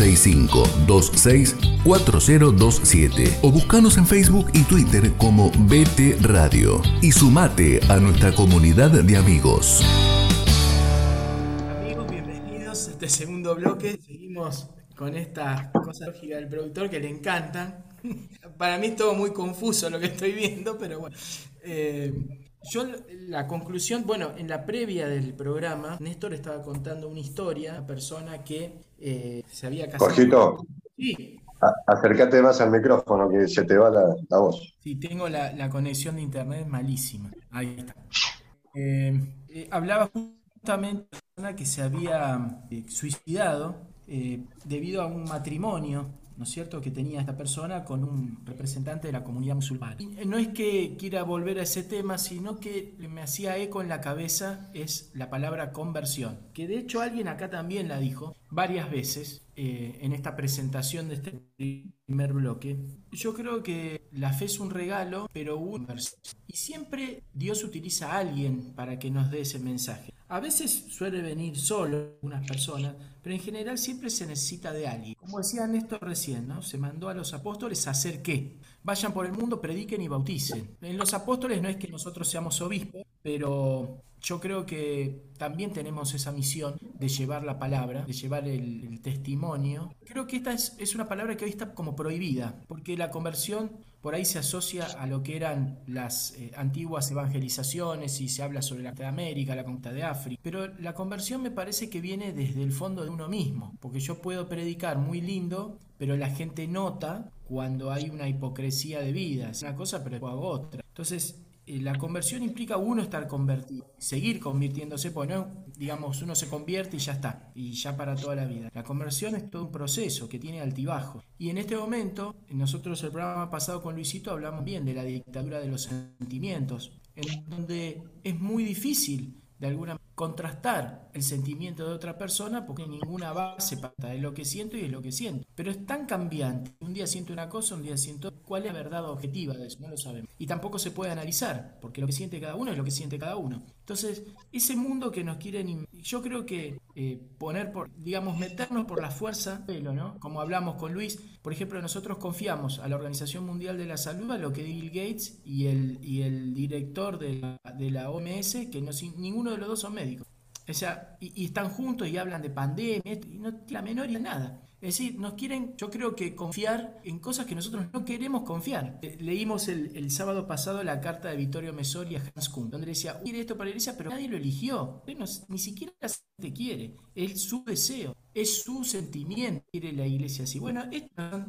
11 65 26 4027 o buscanos en Facebook y Twitter como BT Radio y sumate a nuestra comunidad de amigos. Amigos, bienvenidos a este segundo bloque. Seguimos con estas cosas lógicas del productor que le encantan. Para mí es todo muy confuso lo que estoy viendo, pero bueno. Eh, yo la conclusión, bueno, en la previa del programa, Néstor estaba contando una historia, una persona que eh, se había casado. Jorgito, Sí, a- acércate más al micrófono que se te va la, la voz. Sí, tengo la, la conexión de internet malísima. Ahí está. Eh, eh, hablaba justamente de una persona que se había eh, suicidado debido a un matrimonio, ¿no es cierto?, que tenía esta persona con un representante de la comunidad musulmana. No es que quiera volver a ese tema, sino que me hacía eco en la cabeza es la palabra conversión, que de hecho alguien acá también la dijo varias veces eh, en esta presentación de este primer bloque. Yo creo que la fe es un regalo, pero inversión. Y siempre Dios utiliza a alguien para que nos dé ese mensaje. A veces suele venir solo unas personas, pero en general siempre se necesita de alguien. Como decía Néstor recién, ¿no? Se mandó a los apóstoles hacer qué? Vayan por el mundo, prediquen y bauticen. En los apóstoles no es que nosotros seamos obispos, pero yo creo que también tenemos esa misión de llevar la palabra, de llevar el, testimonio. Creo que esta es, una palabra que hoy está como prohibida, porque la conversión por ahí se asocia a lo que eran las eh, antiguas evangelizaciones y se habla sobre la de América, la conquista de África. Pero la conversión me parece que viene desde el fondo de uno mismo, porque yo puedo predicar muy lindo, pero la gente nota cuando hay una hipocresía de vida. Es una cosa, pero hago otra. Entonces, la conversión implica uno estar convertido, seguir convirtiéndose, pues no, digamos, uno se convierte y ya está, y ya para toda la vida. La conversión es todo un proceso que tiene altibajos. Y en este momento, nosotros el programa pasado con Luisito hablamos bien de la dictadura de los sentimientos, en donde es muy difícil de alguna manera contrastar el sentimiento de otra persona porque ninguna base para es lo que siento y es lo que siento. Pero es tan cambiante. Un día siento una cosa, un día siento otra. cuál es la verdad objetiva de eso, no lo sabemos. Y tampoco se puede analizar, porque lo que siente cada uno es lo que siente cada uno. Entonces, ese mundo que nos quieren, yo creo que eh, poner por, digamos, meternos por la fuerza, pelo, ¿no? Como hablamos con Luis, por ejemplo, nosotros confiamos a la Organización Mundial de la Salud, a lo que Bill Gates y el, y el director de la, de la OMS, que no, ninguno de los dos son médicos. O sea, y, están juntos y hablan de pandemia y no tiene la menor idea de nada. Es decir, nos quieren, yo creo que confiar en cosas que nosotros no queremos confiar. Eh, Leímos el, sábado pasado la carta de Vittorio Messori a Hans Kuhn, donde decía, quiere esto para la iglesia, pero nadie lo eligió. Ni siquiera la gente quiere. Es su deseo, es su sentimiento, quiere la iglesia así. Bueno, esto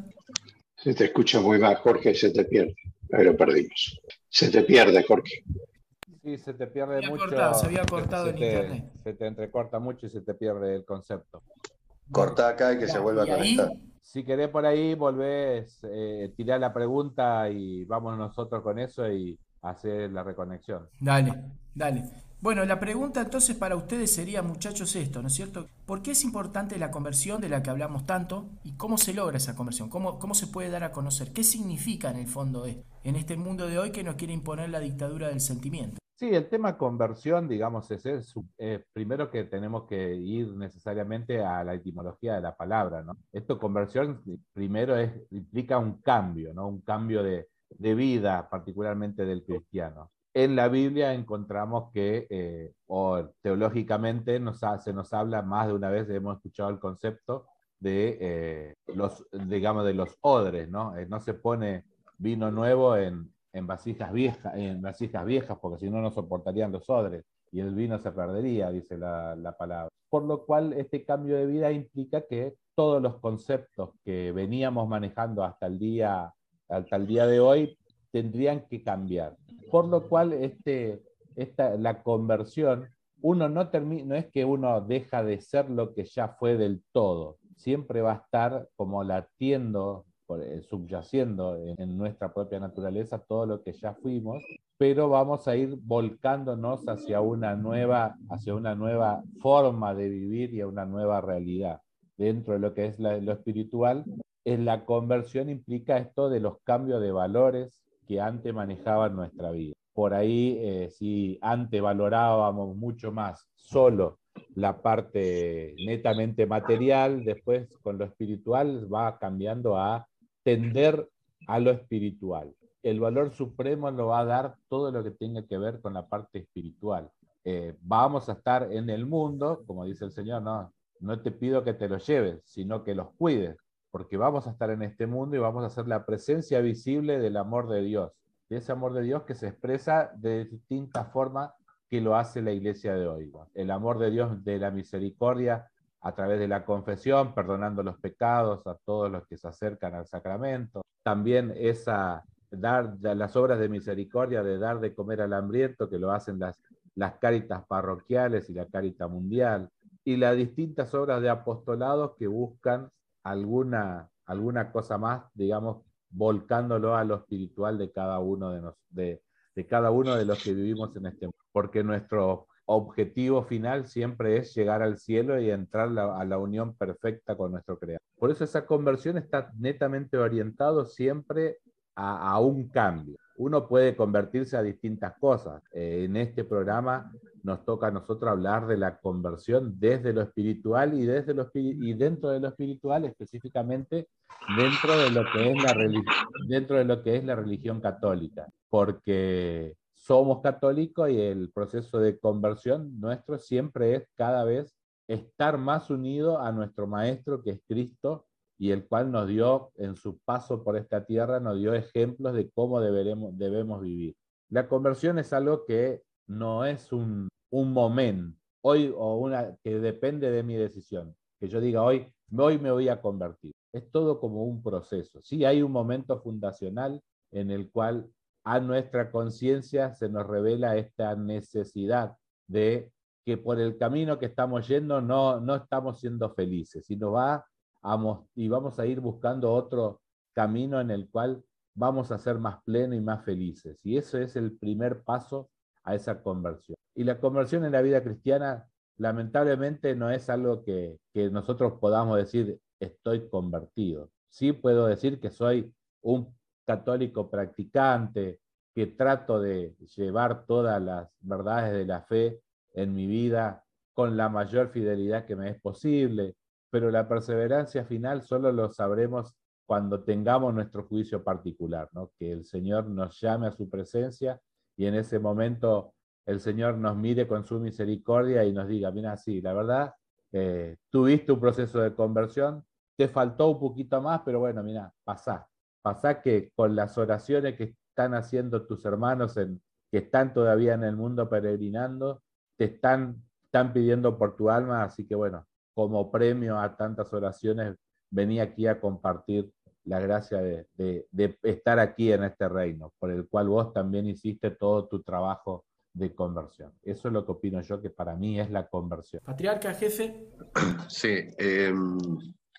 Se te escucha muy mal, Jorge, se te pierde. Ahí lo perdimos. Se te pierde, Jorge. Sí, se te pierde había mucho. cortado, se había cortado se en te- internet. Se te entrecorta mucho y se te pierde el concepto. Corta acá y que se vuelva a ahí- conectar. Si querés por ahí, volvés, eh, tirá la pregunta y vamos nosotros con eso y hacer la reconexión. Dale, dale. Bueno, la pregunta entonces para ustedes sería, muchachos, esto, ¿no es cierto? ¿Por qué es importante la conversión de la que hablamos tanto y cómo se logra esa conversión? ¿Cómo, cómo se puede dar a conocer? ¿Qué significa en el fondo esto? En este mundo de hoy que nos quiere imponer la dictadura del sentimiento. Sí, el tema conversión, digamos, es, es, eh, primero que tenemos que ir necesariamente a la etimología de la palabra, ¿no? Esto, conversión, primero es, implica un cambio, ¿no? Un cambio de, de vida, particularmente del cristiano. En la Biblia encontramos que, eh, o teológicamente, nos ha- se nos habla más de una vez, hemos escuchado el concepto de eh, los, digamos, de los odres, ¿no? Eh, no se pone vino nuevo en, en vasijas viejas, en vasijas viejas, porque si no no soportarían los odres y el vino se perdería, dice la, la palabra. Por lo cual este cambio de vida implica que todos los conceptos que veníamos manejando hasta el día, hasta el día de hoy tendrían que cambiar. Por lo cual este, esta, la conversión uno no, no es que uno deja de ser lo que ya fue del todo, siempre va a estar como latiendo, por- eh, subyaciendo en, en nuestra propia naturaleza todo lo que ya fuimos, pero vamos a ir volcándonos hacia una nueva, hacia una nueva forma de vivir y a una nueva realidad. Dentro de lo que es la- lo espiritual, en la conversión implica esto de los cambios de valores que antes manejaban nuestra vida. Por ahí, eh, si antes valorábamos mucho más solo la parte netamente material, después con lo espiritual va cambiando a tender a lo espiritual. El valor supremo lo va a dar todo lo que tenga que ver con la parte espiritual. Eh, vamos a estar en el mundo, como dice el Señor, no, no te pido que te los lleves, sino que los cuides, porque vamos a estar en este mundo y vamos a ser la presencia visible del amor de Dios, ese amor de Dios que se expresa de distintas formas que lo hace la iglesia de hoy. El amor de Dios de la misericordia a través de la confesión, perdonando los pecados a todos los que se acercan al sacramento. También esa dar las obras de misericordia, de dar de comer al hambriento, que lo hacen las, las cáritas parroquiales y la carita mundial, y las distintas obras de apostolados que buscan alguna, alguna cosa más, digamos, volcándolo a lo espiritual de cada uno de, nos, de, de cada uno de los que vivimos en este mundo. Porque nuestro objetivo final siempre es llegar al cielo y entrar la- a la unión perfecta con nuestro Creador. Por eso esa conversión está netamente orientado siempre a, a un cambio. Uno puede convertirse a distintas cosas. Eh, en este programa nos toca a nosotros hablar de la conversión desde lo espiritual y, desde lo, y dentro de lo espiritual específicamente dentro de lo que es la dentro de lo que es la religión católica, porque somos católicos y el proceso de conversión nuestro siempre es cada vez estar más unido a nuestro maestro que es Cristo y el cual nos dio en su paso por esta tierra nos dio ejemplos de cómo deberemos, debemos vivir. La conversión es algo que no es un, un momento hoy o una que depende de mi decisión, que yo diga hoy, hoy me voy a convertir. Es todo como un proceso. Sí hay un momento fundacional en el cual a nuestra conciencia se nos revela esta necesidad de que por el camino que estamos yendo no, no estamos siendo felices, sino va a y vamos a ir buscando otro camino en el cual vamos a ser más plenos y más felices. Y eso es el primer paso a esa conversión. Y la conversión en la vida cristiana, lamentablemente, no es algo que, que nosotros podamos decir, estoy convertido. Sí puedo decir que soy un católico practicante, que trato de llevar todas las verdades de la fe en mi vida con la mayor fidelidad que me es posible, pero la perseverancia final solo lo sabremos cuando tengamos nuestro juicio particular, ¿no? que el Señor nos llame a su presencia y en ese momento el Señor nos mire con su misericordia y nos diga, mira, sí, la verdad, eh, tuviste un proceso de conversión, te faltó un poquito más, pero bueno, mira, pasá, pasá que con las oraciones que están haciendo tus hermanos en, que están todavía en el mundo peregrinando, te están, están pidiendo por tu alma, así que bueno, como premio a tantas oraciones, vení aquí a compartir la gracia de, de- de estar aquí en este reino, por el cual vos también hiciste todo tu trabajo de conversión. Eso es lo que opino yo, que para mí es la conversión. Patriarca, jefe. Sí, eh,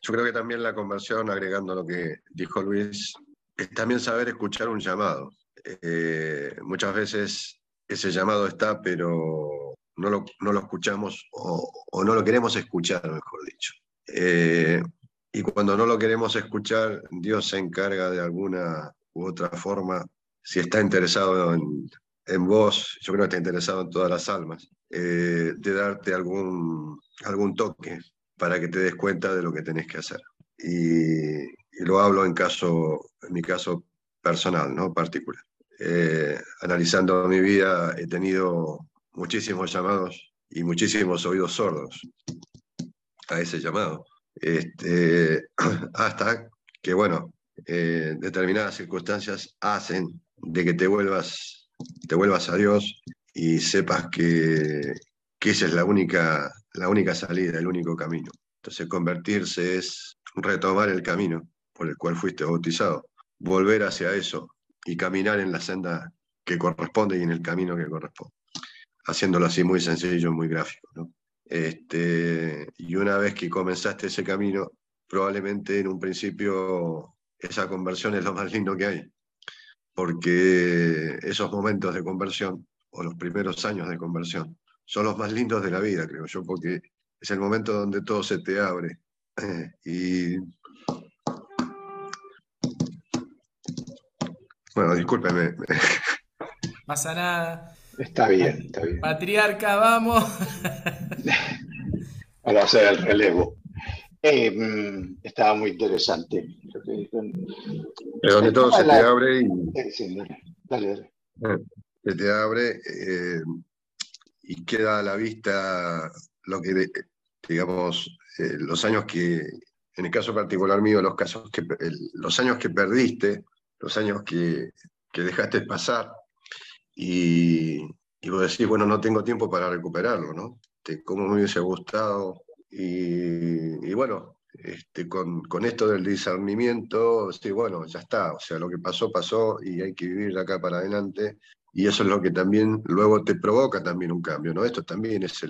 yo creo que también la conversión, agregando lo que dijo Luis, es también saber escuchar un llamado. Eh, muchas veces ese llamado está, pero no lo, no lo escuchamos o, no lo queremos escuchar, mejor dicho. Eh, y cuando no lo queremos escuchar, Dios se encarga de alguna u otra forma, si está interesado en, en vos, yo creo que está interesado en todas las almas, eh, de darte algún, algún toque para que te des cuenta de lo que tenés que hacer. Y, lo hablo en, caso, en mi caso personal, ¿no? particular. Eh, analizando mi vida, he tenido muchísimos llamados y muchísimos oídos sordos a ese llamado. Este, hasta que, bueno, eh, determinadas circunstancias hacen de que te vuelvas, te vuelvas a Dios y sepas que, que esa es la única, la única salida, el único camino. Entonces, convertirse es retomar el camino por el cual fuiste bautizado, volver hacia eso y caminar en la senda que corresponde y en el camino que corresponde. haciéndolo así muy sencillo, muy gráfico. ¿no? Este, y una vez que comenzaste ese camino, probablemente en un principio esa conversión es lo más lindo que hay, porque esos momentos de conversión, o los primeros años de conversión, son los más lindos de la vida, creo yo, porque es el momento donde todo se te abre. y bueno, discúlpeme. Pasa nada. Está bien, está bien. Patriarca, vamos. Para hacer el relevo. Eh, mm, estaba muy interesante. Es donde todo se te abre y sí, dale, dale, dale. se te abre eh, y queda a la vista lo que, digamos, eh, los años que, en el caso particular mío, los casos que, el- los años que perdiste, los años que, que dejaste pasar. Y, y vos decís, bueno, no tengo tiempo para recuperarlo, ¿no? Este, cómo me hubiese gustado y, y bueno, este, con, con esto del discernimiento, sí, bueno, ya está, o sea, lo que pasó, pasó y hay que vivir de acá para adelante y eso es lo que también luego te provoca también un cambio, ¿no? Esto también es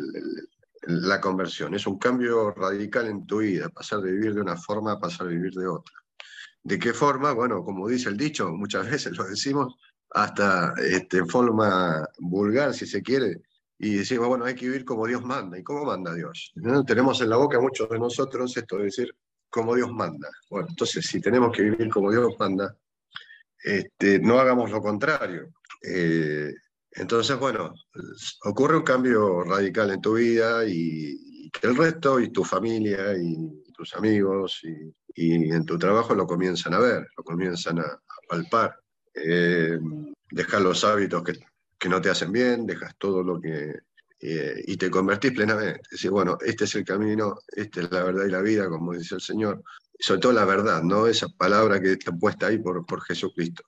la conversión, es un cambio radical en tu vida, pasar de vivir de una forma a pasar a vivir de otra. ¿De qué forma? Bueno, como dice el dicho, muchas veces lo decimos, hasta este, en forma vulgar, si se quiere, y decimos, bueno, hay que vivir como Dios manda. ¿Y cómo manda Dios? ¿No? Tenemos en la boca muchos de nosotros esto de decir, como Dios manda. Bueno, entonces, si tenemos que vivir como Dios manda, este, no hagamos lo contrario. Eh, entonces, bueno, ocurre un cambio radical en tu vida y, el resto y tu familia y tus amigos y, en tu trabajo lo comienzan a ver, lo comienzan a, palpar. Eh, dejas los hábitos que, no te hacen bien, dejas todo lo que... eh, y te convertís plenamente. Decís, bueno, este es el camino, esta es la verdad y la vida, como dice el Señor. Sobre todo la verdad, ¿no? Esa palabra que está puesta ahí por Jesucristo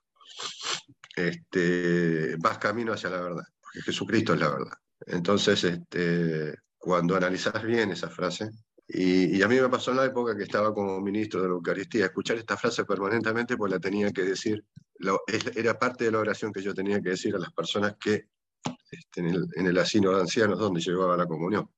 este, vas camino hacia la verdad, porque Jesucristo es la verdad. Entonces, este, cuando analizas bien esa frase, y, y a mí me pasó en la época que estaba como ministro de la Eucaristía, escuchar esta frase permanentemente, pues la tenía que decir, era parte de la oración que yo tenía que decir a las personas que este, en, el, en el asilo de ancianos donde llevaba la comunión,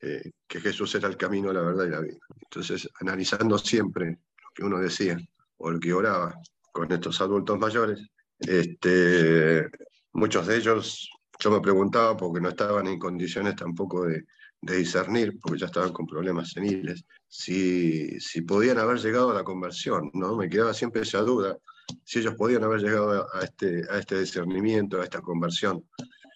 eh, que Jesús era el camino, la verdad y la vida. Entonces, analizando siempre lo que uno decía o lo que oraba con estos adultos mayores, este, muchos de ellos, yo me preguntaba porque no estaban en condiciones tampoco de, discernir, porque ya estaban con problemas seniles, si, si podían haber llegado a la conversión, ¿no? Me quedaba siempre esa duda, si ellos podían haber llegado a este, a este discernimiento, a esta conversión,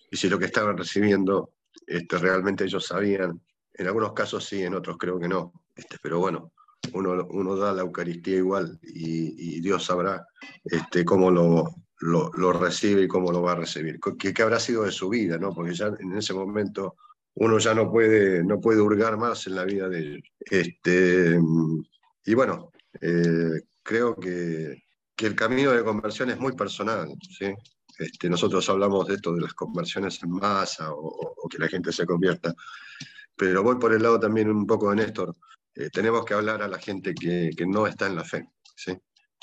y si lo que estaban recibiendo este, realmente ellos sabían. En algunos casos sí, en otros creo que no, este, pero bueno, uno, uno da la Eucaristía igual y, Dios sabrá cómo lo, lo, recibe y cómo lo va a recibir. ¿Qué, habrá sido de su vida? ¿no? Porque ya en ese momento uno ya no puede, no puede hurgar más en la vida de ellos. Este, y bueno, eh, creo que, que el camino de conversión es muy personal. ¿sí? Este, nosotros hablamos de esto de las conversiones en masa o, o que la gente se convierta, pero voy por el lado también un poco de Néstor. Eh, tenemos que hablar a la gente que, que no está en la fe. ¿sí?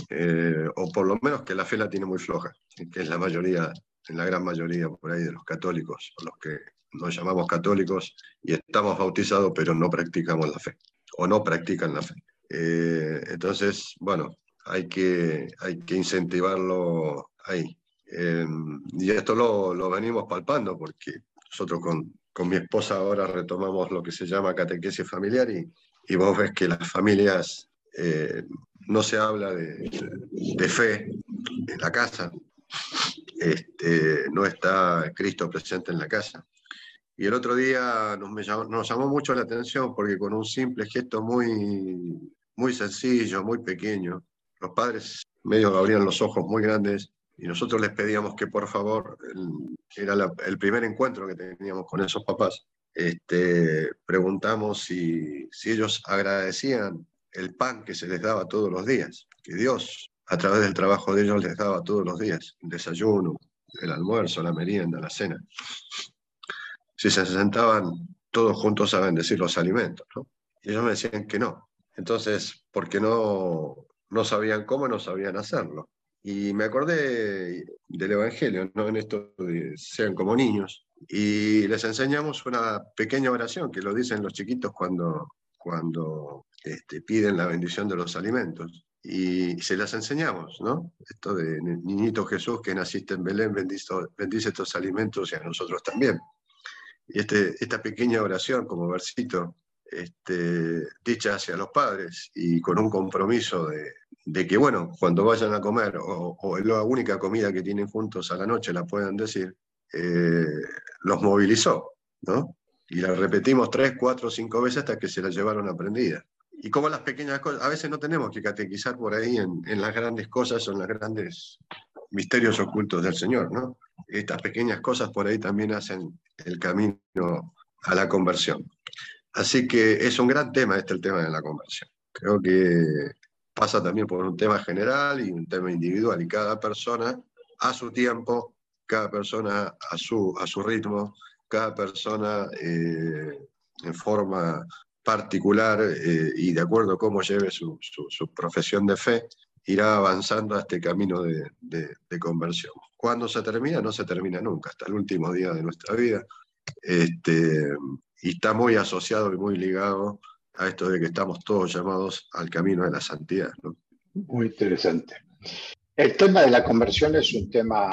Eh, o por lo menos que la fe la tiene muy floja, que es la mayoría, en la gran mayoría por ahí de los católicos, los que nos llamamos católicos y estamos bautizados pero no practicamos la fe, o no practican la fe. Eh, entonces, bueno, hay que, hay que incentivarlo ahí. Eh, y esto lo, lo venimos palpando porque nosotros con, con mi esposa ahora retomamos lo que se llama catequesis familiar y, y vos ves que las familias eh, no se habla de, fe en la casa, este, no está Cristo presente en la casa. Y el otro día nos, llamó, mucho la atención porque con un simple gesto muy, muy sencillo, muy pequeño, los padres medio abrían los ojos muy grandes y nosotros les pedíamos que por favor, era el primer encuentro que teníamos con esos papás, este, preguntamos si, si ellos agradecían el pan que se les daba todos los días, que Dios a través del trabajo de ellos les daba todos los días, el desayuno, el almuerzo, la merienda, la cena. Si se sentaban todos juntos a bendecir los alimentos. Y ellos me decían que no. Entonces, porque no, no sabían cómo, no sabían hacerlo. y me acordé del Evangelio, ¿no? En esto de sean como niños. Y les enseñamos una pequeña oración que lo dicen los chiquitos cuando, cuando este, piden la bendición de los alimentos. Y se las enseñamos, ¿no? Esto de Niñito Jesús que naciste en Belén, bendice, estos alimentos y a nosotros también. Y este, esta pequeña oración como versito, este, dicha hacia los padres y con un compromiso de, de que, bueno, cuando vayan a comer o, o es la única comida que tienen juntos a la noche la puedan decir, eh, los movilizó, ¿no? Y la repetimos tres, cuatro, cinco veces hasta que se la llevaron aprendida. Y como las pequeñas cosas, a veces no tenemos que catequizar por ahí en, en las grandes cosas o en los grandes misterios ocultos del Señor, ¿no? Estas pequeñas cosas por ahí también hacen el camino a la conversión. Así que es un gran tema este el tema de la conversión. Creo que pasa también por un tema general y un tema individual y cada persona a su tiempo, cada persona a su, a su ritmo, cada persona eh, en forma particular eh, y de acuerdo a cómo lleve su, su, su, profesión de fe, irá avanzando a este camino de, de, de, conversión. Cuando se termina? No se termina nunca, hasta el último día de nuestra vida. Este, y está muy asociado y muy ligado a esto de que estamos todos llamados al camino de la santidad. ¿no? Muy interesante. El tema de la conversión es un tema,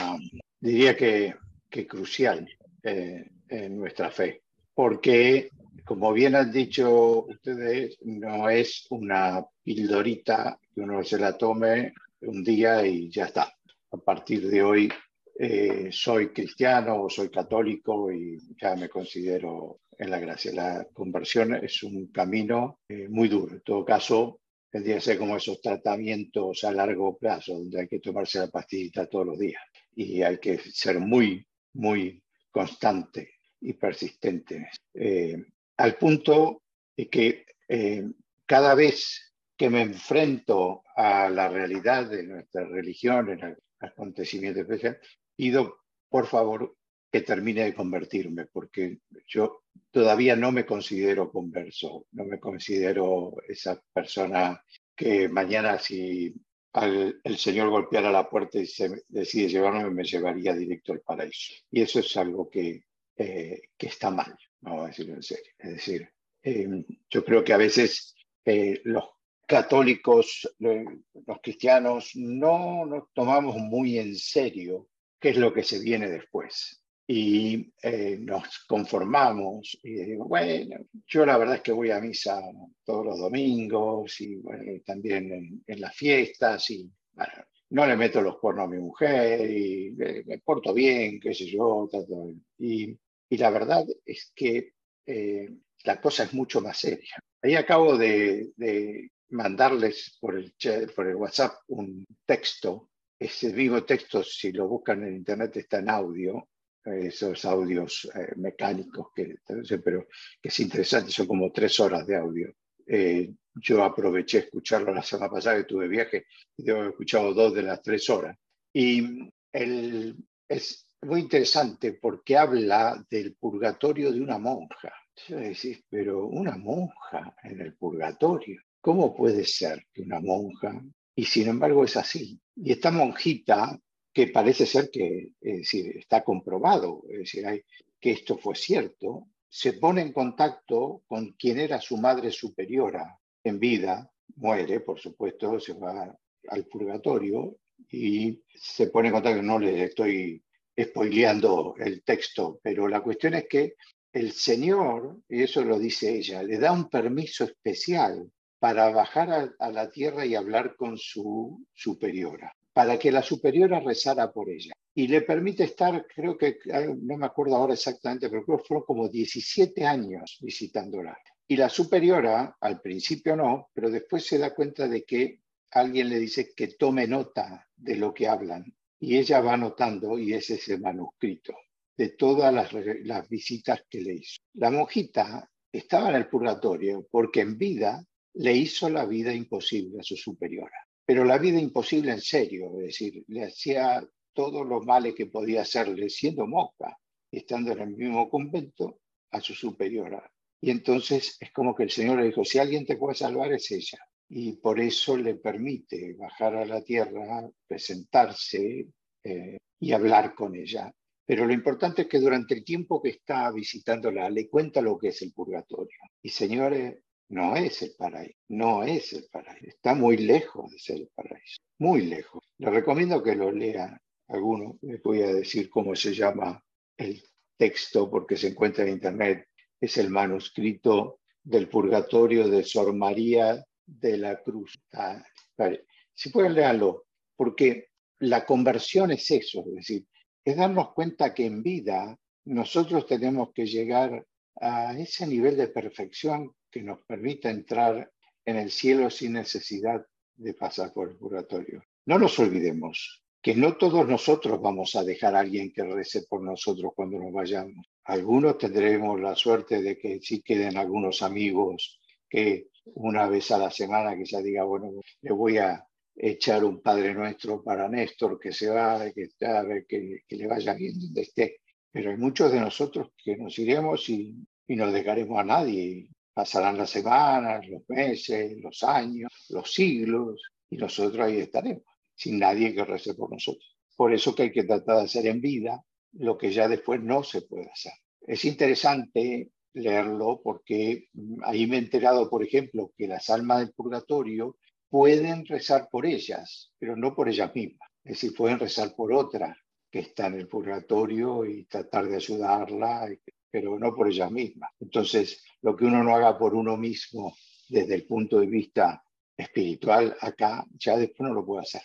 diría que, que crucial eh, en nuestra fe, porque, como bien han dicho ustedes, no es una pildorita que uno se la tome un día y ya está. A partir de hoy eh, soy cristiano o soy católico y ya me considero en la gracia. La conversión es un camino eh, muy duro. En todo caso, tendría que ser como esos tratamientos a largo plazo, donde hay que tomarse la pastillita todos los días y hay que ser muy, muy constante y persistente. Eh, al punto de que eh, cada vez que me enfrento a la realidad de nuestra religión, en el acontecimiento especial, pido por favor que termine de convertirme, porque yo todavía no me considero converso, no me considero esa persona que mañana si el Señor golpeara la puerta y se decide llevarme, me llevaría directo al paraíso. Y eso es algo que, eh, que está mal, vamos a decirlo en serio. Es decir, eh, yo creo que a veces eh, los católicos, los cristianos, no nos tomamos muy en serio qué es lo que se viene después. Y eh, nos conformamos y digo, bueno, yo la verdad es que voy a misa todos los domingos y bueno, también en, en, las fiestas y bueno, no le meto los cuernos a mi mujer y me, me porto bien, qué sé yo. Todo. Y, y la verdad es que eh, la cosa es mucho más seria. Ahí acabo de, de mandarles por el, por el WhatsApp un texto ese vivo texto, si lo buscan en internet, está en audio, esos audios eh, mecánicos, que, pero que es interesante, son como tres horas de audio. Eh, yo aproveché escucharlo la semana pasada que tuve viaje y haber escuchado dos de las tres horas. Y el, es muy interesante porque habla del purgatorio de una monja. Decís, pero una monja en el purgatorio. ¿Cómo puede ser que una monja y sin embargo es así. Y esta monjita, que parece ser que es está comprobado, es decir, hay, que esto fue cierto, se pone en contacto con quien era su madre superiora en vida, muere, por supuesto, se va al purgatorio y se pone en contacto, no le estoy spoileando el texto, pero la cuestión es que el Señor, y eso lo dice ella, le da un permiso especial para bajar a, a, la tierra y hablar con su superiora, para que la superiora rezara por ella. Y le permite estar, creo que, no me acuerdo ahora exactamente, pero creo que fueron como 17 años visitándola. Y la superiora, al principio no, pero después se da cuenta de que alguien le dice que tome nota de lo que hablan. Y ella va anotando y ese es el manuscrito de todas las, visitas que le hizo. La monjita estaba en el purgatorio porque en vida le hizo la vida imposible a su superiora. Pero la vida imposible en serio, es decir, le hacía todos los males que podía hacerle siendo monja, estando en el mismo convento, a su superiora. Y entonces es como que el Señor le dijo, si alguien te puede salvar es ella. Y por eso le permite bajar a la tierra, presentarse eh, y hablar con ella. Pero lo importante es que durante el tiempo que está visitándola, le cuenta lo que es el purgatorio. Y señores, no es el paraíso, no es el paraíso, está muy lejos de ser el paraíso, muy lejos. Le recomiendo que lo lea alguno, les voy a decir cómo se llama el texto porque se encuentra en internet, es el manuscrito del purgatorio de Sor María de la Cruz. Ah, si pueden leerlo, porque la conversión es eso, es decir, es darnos cuenta que en vida nosotros tenemos que llegar a ese nivel de perfección que nos permita entrar en el cielo sin necesidad de pasar por el purgatorio. No nos olvidemos que no todos nosotros vamos a dejar a alguien que rece por nosotros cuando nos vayamos. Algunos tendremos la suerte de que sí queden algunos amigos que una vez a la semana ya diga, bueno, le voy a echar un Padre Nuestro para Néstor, que se va, que, que, que le vaya bien donde esté. Pero hay muchos de nosotros que nos iremos y, y nos dejaremos a nadie. Pasarán las semanas, los meses, los años, los siglos, y nosotros ahí estaremos, sin nadie que rece por nosotros. Por eso que hay que tratar de hacer en vida lo que ya después no se puede hacer. Es interesante leerlo porque ahí me he enterado, por ejemplo, que las almas del purgatorio pueden rezar por ellas, pero no por ellas mismas. Es decir, pueden rezar por otra que está en el purgatorio y tratar de ayudarla, pero no por ellas mismas. Entonces, lo que uno no haga por uno mismo desde el punto de vista espiritual, acá ya después no lo puede hacer.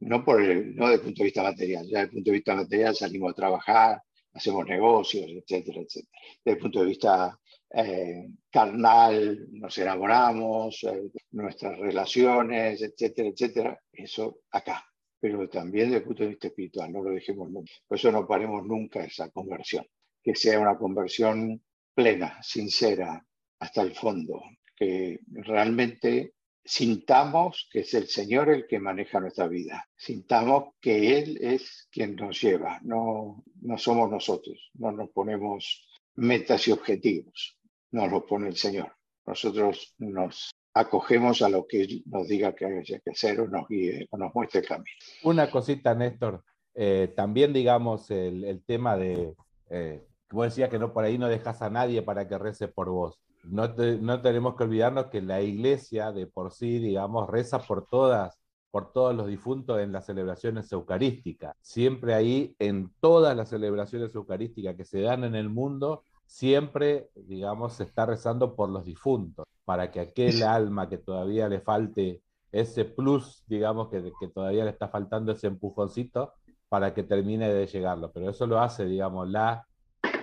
No, por el, no desde el punto de vista material, ya desde el punto de vista material salimos a trabajar, hacemos negocios, etcétera, etcétera. Desde el punto de vista eh, carnal, nos enamoramos, eh, nuestras relaciones, etcétera, etcétera, eso acá. Pero también desde el punto de vista espiritual, no lo dejemos nunca. Por eso no paremos nunca esa conversión. Que sea una conversión plena, sincera, hasta el fondo. Que realmente sintamos que es el Señor el que maneja nuestra vida. Sintamos que Él es quien nos lleva, no, no somos nosotros. No nos ponemos metas y objetivos nos lo pone el Señor. Nosotros nos acogemos a lo que Él nos diga que hay que hacer o nos guíe o nos muestre el camino. Una cosita, Néstor. Eh, también, digamos, el, el tema de, eh, vos que no por ahí no dejas a nadie para que rece por vos. No, no tenemos que olvidarnos que la iglesia de por sí, digamos, reza por todas, por todos los difuntos en las celebraciones eucarísticas. Siempre ahí, en todas las celebraciones eucarísticas que se dan en el mundo, siempre, digamos, se está rezando por los difuntos, para que aquel alma que todavía le falte ese plus, digamos, que, que todavía le está faltando ese empujoncito, para que termine de llegarlo. Pero eso lo hace, digamos, la,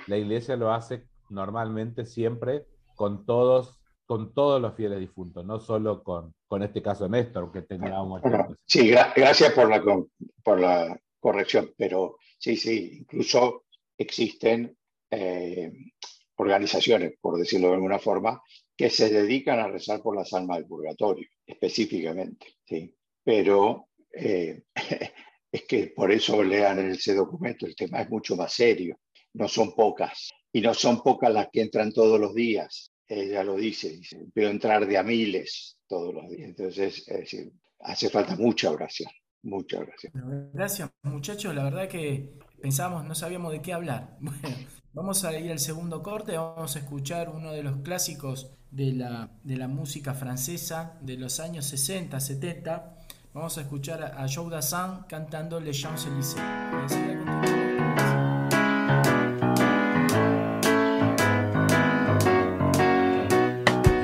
la iglesia lo hace normalmente siempre con todos con todos los fieles difuntos, no solo con, con este caso de Néstor, que teníamos. Sí, gracias por la, por la corrección, pero sí, sí, incluso existen eh, organizaciones, por decirlo de alguna forma, que se dedican a rezar por las almas del purgatorio, específicamente. ¿sí? Pero eh, es que por eso lean ese documento, el tema es mucho más serio, no son pocas, y no son pocas las que entran todos los días, ella lo dice, dice, entrar de a miles todos los días, entonces hace falta mucha oración. Muchas gracias. Gracias, muchachos. La verdad que pensábamos, no sabíamos de qué hablar. Bueno, Vamos a ir al segundo corte, vamos a escuchar uno de los clásicos de la, de la música francesa de los años 60, 70. Vamos a escuchar a Joe Dassin cantando Les Champs-Élysées.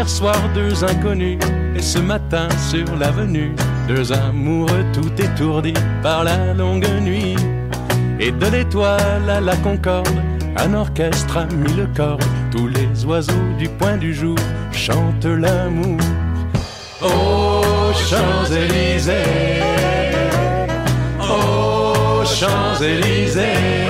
Hier soir, deux inconnus, et ce matin sur l'avenue, deux amoureux tout étourdis par la longue nuit. Et de l'étoile à la concorde, un orchestre a mis le tous les oiseaux du point du jour chantent l'amour. Champs-Élysées, Champs-Élysées,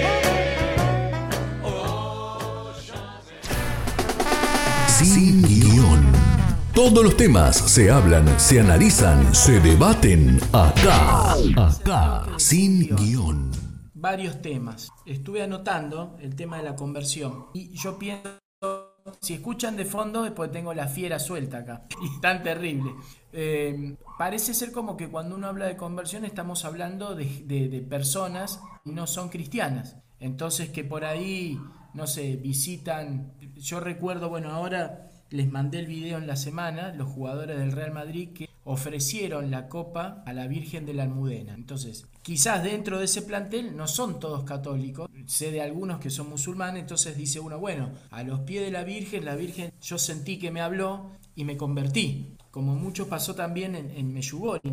Todos los temas se hablan, se analizan, se debaten acá. Acá. Sin guion. varios temas. Estuve anotando el tema de la conversión y yo pienso, si escuchan de fondo, después tengo la fiera suelta acá. Y tan terrible. Eh, parece ser como que cuando uno habla de conversión estamos hablando de, de- de personas que no son cristianas. Entonces que por ahí, no sé, visitan... Yo recuerdo, bueno, ahora les mandé el video en la semana, los jugadores del Real Madrid que ofrecieron la copa a la Virgen de la Almudena. Entonces, quizás dentro de ese plantel no son todos católicos, sé de algunos que son musulmanes, entonces dice uno, bueno, a los pies de la Virgen, la Virgen, yo sentí que me habló y me convertí. Como mucho pasó también en, en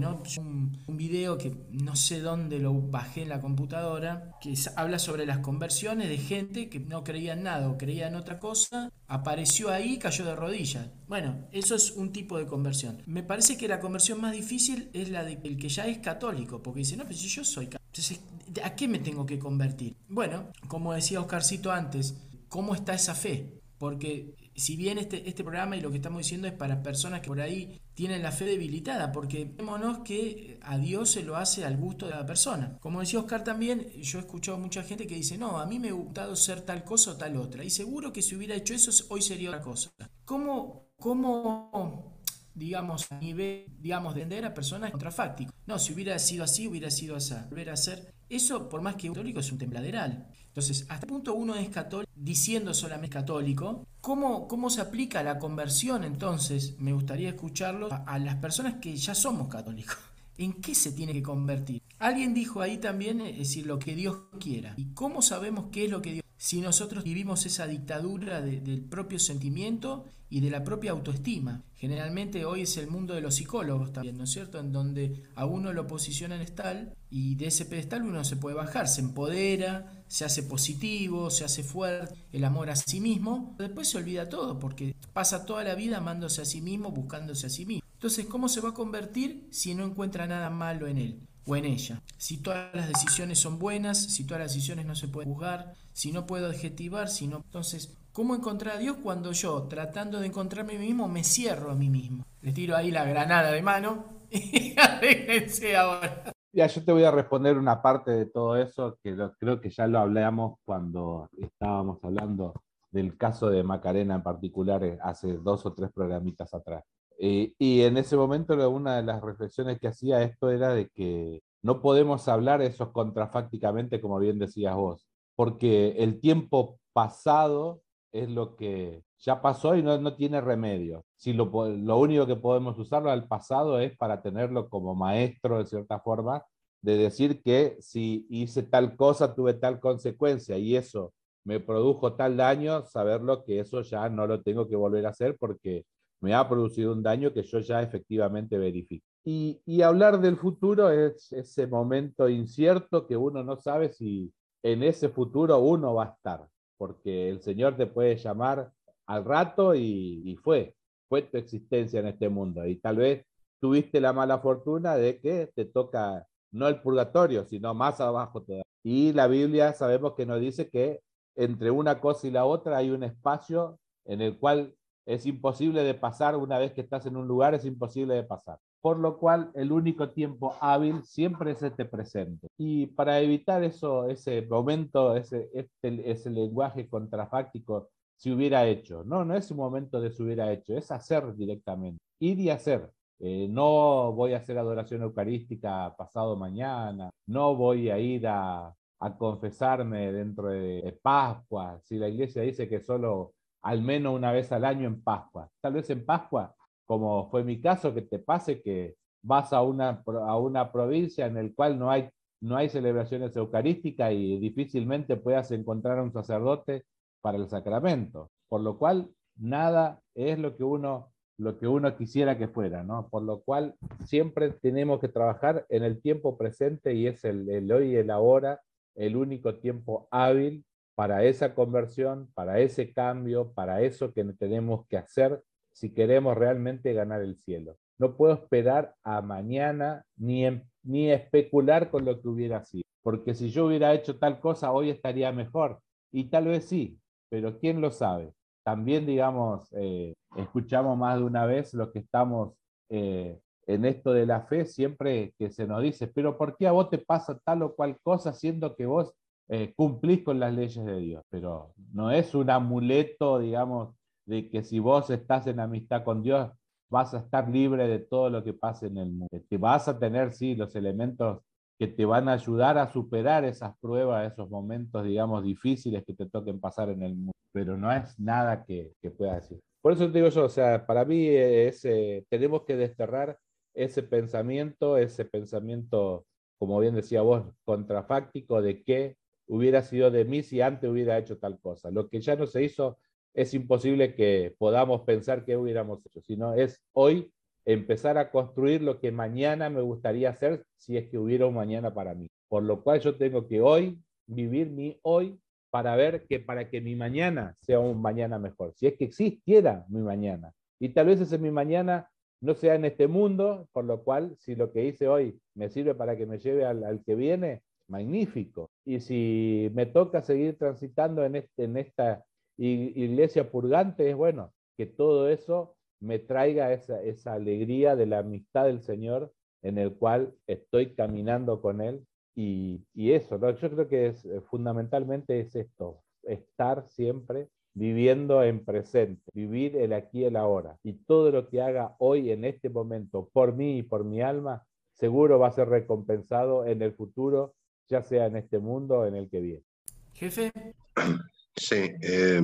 ¿no? Un, video que no sé dónde lo bajé en la computadora, que habla sobre las conversiones de gente que no creía en nada o creía en otra cosa, apareció ahí cayó de rodillas. Bueno, eso es un tipo de conversión. Me parece que la conversión más difícil es la del que ya es católico, porque dice, no, pero si yo soy católico, entonces, ¿a qué me tengo que convertir? Bueno, como decía Oscarcito antes, ¿cómo está esa fe? Porque si bien este, este programa y lo que estamos diciendo es para personas que por ahí tienen la fe debilitada, porque vémonos que a Dios se lo hace al gusto de la persona. Como decía Oscar también, yo he escuchado mucha gente que dice, no, a mí me ha gustado ser tal cosa o tal otra. Y seguro que si hubiera hecho eso, hoy sería otra cosa. ¿Cómo, cómo digamos, a nivel, digamos, de entender a personas contrafácticos? No, si hubiera sido así, hubiera sido así. Volver a ser. Eso, por más que católico, es un templaderal. Entonces, hasta el punto uno es católico, diciendo solamente católico. ¿Cómo, ¿Cómo se aplica la conversión entonces? Me gustaría escucharlo a, las personas que ya somos católicos. ¿En qué se tiene que convertir? Alguien dijo ahí también, es decir, lo que Dios quiera. ¿Y cómo sabemos qué es lo que Dios si nosotros vivimos esa dictadura de- del propio sentimiento y de la propia autoestima. Generalmente hoy es el mundo de los psicólogos también, ¿no es cierto? En donde a uno lo posicionan tal y de ese pedestal uno se puede bajar, se empodera, se hace positivo, se hace fuerte, el amor a sí mismo, después se olvida todo porque pasa toda la vida amándose a sí mismo, buscándose a sí mismo. Entonces, ¿cómo se va a convertir si no encuentra nada malo en él? o en ella. Si todas las decisiones son buenas, si todas las decisiones no se pueden juzgar, si no puedo adjetivar, si no... Entonces, ¿cómo encontrar a Dios cuando yo, tratando de encontrarme a mí mismo, me cierro a mí mismo? Le tiro ahí la granada de mano y arréglense ahora. Ya, yo te voy a responder una parte de todo eso, que lo- creo que ya lo hablamos cuando estábamos hablando del caso de Macarena en particular eh, hace dos o tres programitas atrás. Eh, y en ese momento una de las reflexiones que hacía esto era de que no podemos hablar eso contrafácticamente, como bien decías vos, porque el tiempo pasado es lo que ya pasó y no, no tiene remedio. Si lo, lo único que podemos usarlo al pasado es para tenerlo como maestro, de cierta forma, de decir que si hice tal cosa, tuve tal consecuencia y eso me produjo tal daño, saberlo que eso ya no lo tengo que volver a hacer porque me ha producido un daño que yo ya efectivamente verifico. Y, y hablar del futuro es ese momento incierto que uno no sabe si en ese futuro uno va a estar, porque el Señor te puede llamar al rato y, fue, fue tu existencia en este mundo. Y tal vez tuviste la mala fortuna de que te toca no el purgatorio, sino más abajo. Y la Biblia sabemos que nos dice que entre una cosa y la otra hay un espacio en el cual es imposible de pasar, una vez que estás en un lugar es imposible de pasar. Por lo cual el único tiempo hábil siempre es este presente. Y para evitar eso, ese momento, ese, este, ese lenguaje contrafáctico, si hubiera hecho. No, no es un momento de si hubiera hecho, es hacer directamente. Ir y hacer. Eh, no voy a hacer adoración eucarística pasado mañana, no voy a ir a, a confesarme dentro de Pascua, si la iglesia dice que solo al menos una vez al año en Pascua. Tal vez en Pascua, como fue mi caso, que te pase que vas a una, a una provincia en el cual no hay, no hay celebraciones eucarísticas y difícilmente puedas encontrar a un sacerdote para el sacramento. Por lo cual, nada es lo que uno lo que uno quisiera que fuera, ¿no? Por lo cual siempre tenemos que trabajar en el tiempo presente y es el, el hoy y el ahora el único tiempo hábil para esa conversión, para ese cambio, para eso que tenemos que hacer si queremos realmente ganar el cielo. No puedo esperar a mañana ni, ni especular con lo que hubiera sido, porque si yo hubiera hecho tal cosa, hoy estaría mejor. Y tal vez sí, pero ¿quién lo sabe? También, digamos, eh, escuchamos más de una vez lo que estamos eh, en esto de la fe, siempre que se nos dice, pero ¿por qué a vos te pasa tal o cual cosa siendo que vos eh, cumplís con las leyes de Dios? Pero no es un amuleto, digamos, de que si vos estás en amistad con Dios, vas a estar libre de todo lo que pase en el mundo. Te vas a tener, sí, los elementos que te van a ayudar a superar esas pruebas, esos momentos, digamos, difíciles que te toquen pasar en el mundo, pero no es nada que, que pueda decir. Por eso te digo yo, o sea, para mí es, eh, tenemos que desterrar ese pensamiento, ese pensamiento, como bien decía vos, contrafáctico de que hubiera sido de mí si antes hubiera hecho tal cosa. Lo que ya no se hizo es imposible que podamos pensar que hubiéramos hecho, sino es hoy empezar a construir lo que mañana me gustaría hacer si es que hubiera un mañana para mí. Por lo cual yo tengo que hoy vivir mi hoy para ver que para que mi mañana sea un mañana mejor, si es que existiera mi mañana. Y tal vez ese mi mañana no sea en este mundo, por lo cual si lo que hice hoy me sirve para que me lleve al, que viene, magnífico. Y si me toca seguir transitando en, este, en esta iglesia purgante, es bueno que todo eso me traiga esa, esa alegría de la amistad del Señor en el cual estoy caminando con Él. Y, y eso, yo creo que es, eh, fundamentalmente es esto, estar siempre viviendo en presente, vivir el aquí y el ahora. Y todo lo que haga hoy en este momento por mí y por mi alma, seguro va a ser recompensado en el futuro, ya sea en este mundo o en el que viene. Jefe. Sí, eh,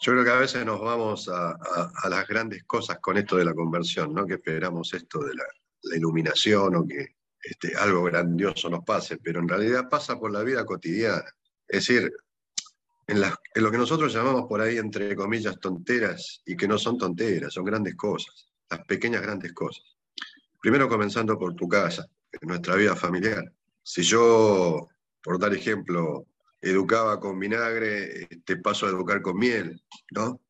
yo creo que a veces nos vamos a, las grandes cosas con esto de la conversión, ¿no? Que esperamos esto de la, iluminación o que este, algo grandioso nos pase, pero en realidad pasa por la vida cotidiana. Es decir, en, lo que nosotros llamamos por ahí, entre comillas, tonteras, y que no son tonteras, son grandes cosas, las pequeñas grandes cosas. Primero comenzando por tu casa, en nuestra vida familiar. Si yo, por dar ejemplo, educaba con vinagre, te paso a educar con miel, ¿no?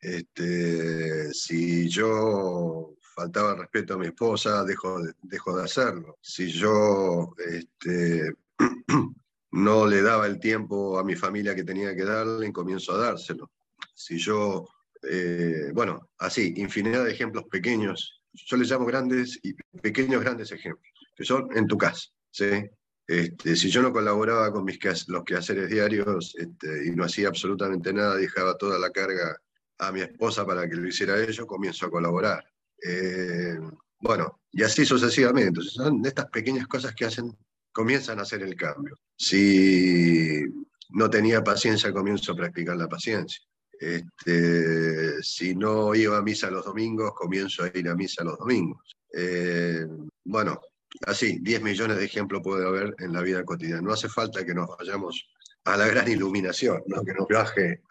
Este, si yo faltaba respeto a mi esposa, dejo de, dejo de hacerlo. Si yo este, no le daba el tiempo a mi familia que tenía que darle, comienzo a dárselo. Si yo, eh, bueno, así, infinidad de ejemplos pequeños, yo les llamo grandes y pequeños grandes ejemplos, que son en tu casa, ¿sí? Este, si yo no colaboraba con mis los quehaceres diarios este, y no hacía absolutamente nada, dejaba toda la carga a mi esposa para que lo hiciera ello, comienzo a colaborar. Eh, bueno, y así sucesivamente. son estas pequeñas cosas que hacen comienzan a hacer el cambio. Si no tenía paciencia, comienzo a practicar la paciencia. Este, si no iba a misa los domingos, comienzo a ir a misa los domingos. Eh, bueno, así, 10 millones de ejemplos puede haber en la vida cotidiana. No hace falta que nos vayamos a la gran iluminación, ¿no? que nos baje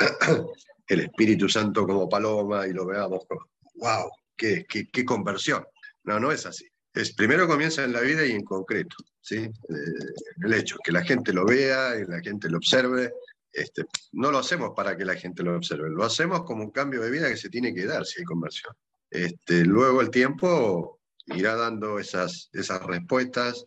el Espíritu Santo como paloma y lo veamos wow, qué, qué, qué conversión. No, no es así. Es, primero comienza en la vida y en concreto, ¿sí? Eh, el hecho, que la gente lo vea, y la gente lo observe. Este, no lo hacemos para que la gente lo observe, lo hacemos como un cambio de vida que se tiene que dar si hay conversión. Este, luego el tiempo irá dando esas, esas respuestas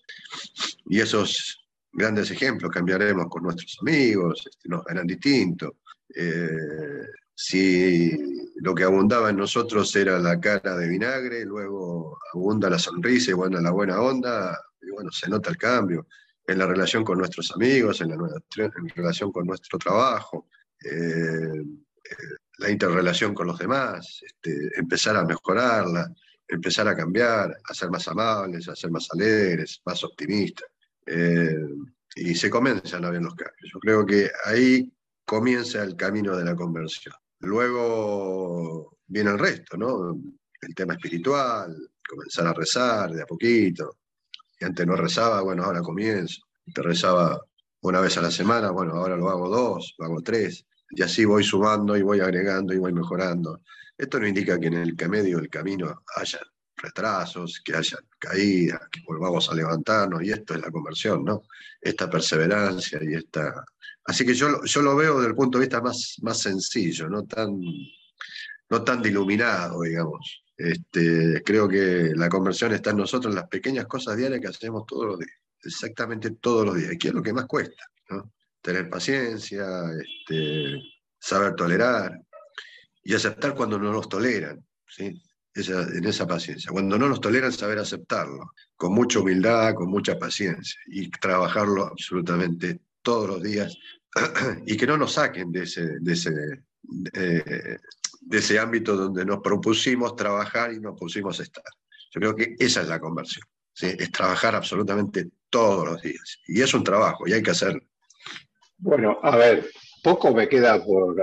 y esos grandes ejemplos cambiaremos con nuestros amigos, este, nos verán distintos. Eh, si lo que abundaba en nosotros era la cara de vinagre, luego abunda la sonrisa y bueno, la buena onda, y bueno, se nota el cambio en la relación con nuestros amigos, en la en relación con nuestro trabajo, eh, eh, la interrelación con los demás, este, empezar a mejorarla, empezar a cambiar, a ser más amables, a ser más alegres, más optimistas. Eh, y se comienzan a ver los cambios. Yo creo que ahí comienza el camino de la conversión. Luego viene el resto, ¿no? El tema espiritual, comenzar a rezar de a poquito. Y antes no rezaba, bueno, ahora comienzo. Te rezaba una vez a la semana, bueno, ahora lo hago dos, lo hago tres. Y así voy sumando y voy agregando y voy mejorando. Esto no indica que en el medio del camino haya retrasos, que haya caídas, que volvamos a levantarnos, y esto es la conversión, ¿no? Esta perseverancia y esta... Así que yo, yo lo veo desde el punto de vista más, más sencillo, no tan, no tan iluminado, digamos. Este, creo que la conversión está en nosotros, en las pequeñas cosas diarias que hacemos todos los días, exactamente todos los días, y que es lo que más cuesta, ¿no? Tener paciencia, este, saber tolerar y aceptar cuando no nos toleran, ¿sí? en esa paciencia. Cuando no nos toleran, saber aceptarlo, con mucha humildad, con mucha paciencia, y trabajarlo absolutamente todos los días, y que no nos saquen de ese, de ese, eh, de ese ámbito donde nos propusimos trabajar y nos pusimos estar. Yo creo que esa es la conversión, es trabajar absolutamente todos los días. Y es un trabajo, y hay que hacerlo. Bueno, a ver, poco me queda por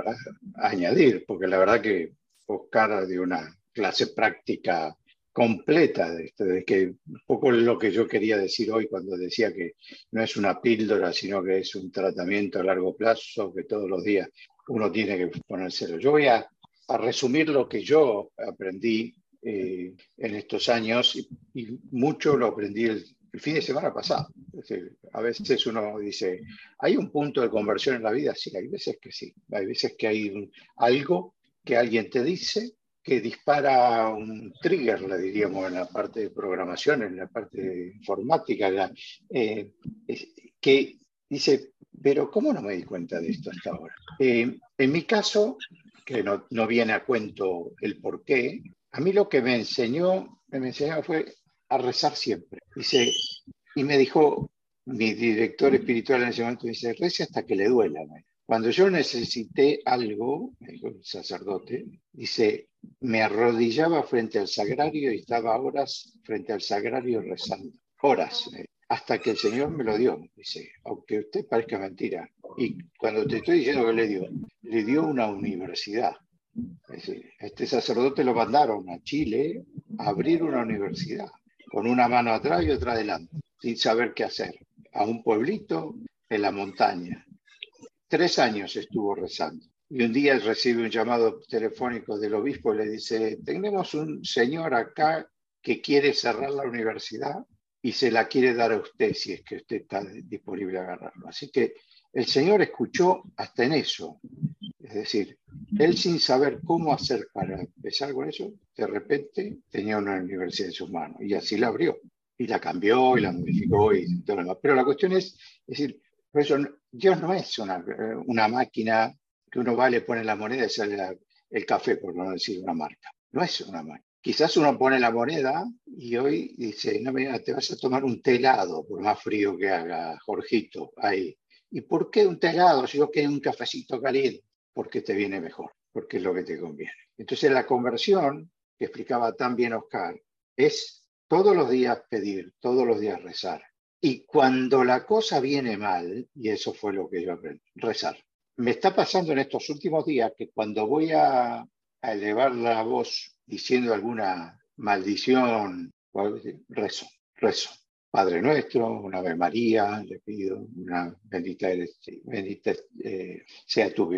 añadir, porque la verdad que Oscar de una clase práctica completa de que un poco lo que yo quería decir hoy cuando decía que no es una píldora, sino que es un tratamiento a largo plazo, que todos los días uno tiene que ponérselo. Yo voy a, resumir lo que yo aprendí eh, en estos años y, mucho lo aprendí el, fin de semana pasado. a veces uno dice, ¿hay un punto de conversión en la vida? Sí, hay veces que sí. Hay veces que hay algo que alguien te dice que dispara un trigger, le diríamos, en la parte de programación, en la parte de informática, eh, que dice, pero ¿cómo no me di cuenta de esto hasta ahora? Eh, en mi caso, que no, no, viene a cuento el por qué, a mí lo que me enseñó, me enseñó fue a rezar siempre. Dice, y me dijo, mi director espiritual en ese momento dice, reza hasta que le duela. Cuando yo necesité algo, el sacerdote, dice, me arrodillaba frente al sagrario y estaba horas frente al sagrario rezando. Horas, eh, hasta que el Señor me lo dio. Dice, aunque usted parezca mentira. Y cuando te estoy diciendo que le dio, le dio una universidad. este sacerdote lo mandaron a Chile a abrir una universidad, con una mano atrás y otra adelante, sin saber qué hacer, a un pueblito en la montaña Tres años estuvo rezando. Y un día recibe un llamado telefónico del obispo y le dice, tenemos un señor acá que quiere cerrar la universidad y se la quiere dar a usted si es que usted está disponible a agarrarlo. Así que el Señor escuchó hasta en eso. Es decir, él sin saber cómo hacer para empezar con eso, de repente tenía una universidad en sus manos y así la abrió. Y la cambió y la modificó y todo lo demás. Pero la cuestión es, es decir, por eso Dios no es una, una máquina que uno va, le pone la moneda y sale el café, por no decir una marca. No es una máquina. Quizás uno pone la moneda y hoy dice, no, mira, te vas a tomar un telado, por más frío que haga, Jorgito, ahí. ¿Y por qué un telado si yo quiero un cafecito caliente? Porque te viene mejor, porque es lo que te conviene. Entonces la conversión, que explicaba tan bien Oscar, es todos los días pedir, todos los días rezar, y cuando la cosa viene mal, y eso fue lo que yo aprendí, rezar. Me está pasando en estos últimos días que cuando voy a, elevar la voz diciendo alguna maldición, rezo, rezo. Padre nuestro, una Ave María, le pido, una bendita, bendita eh, sea tu,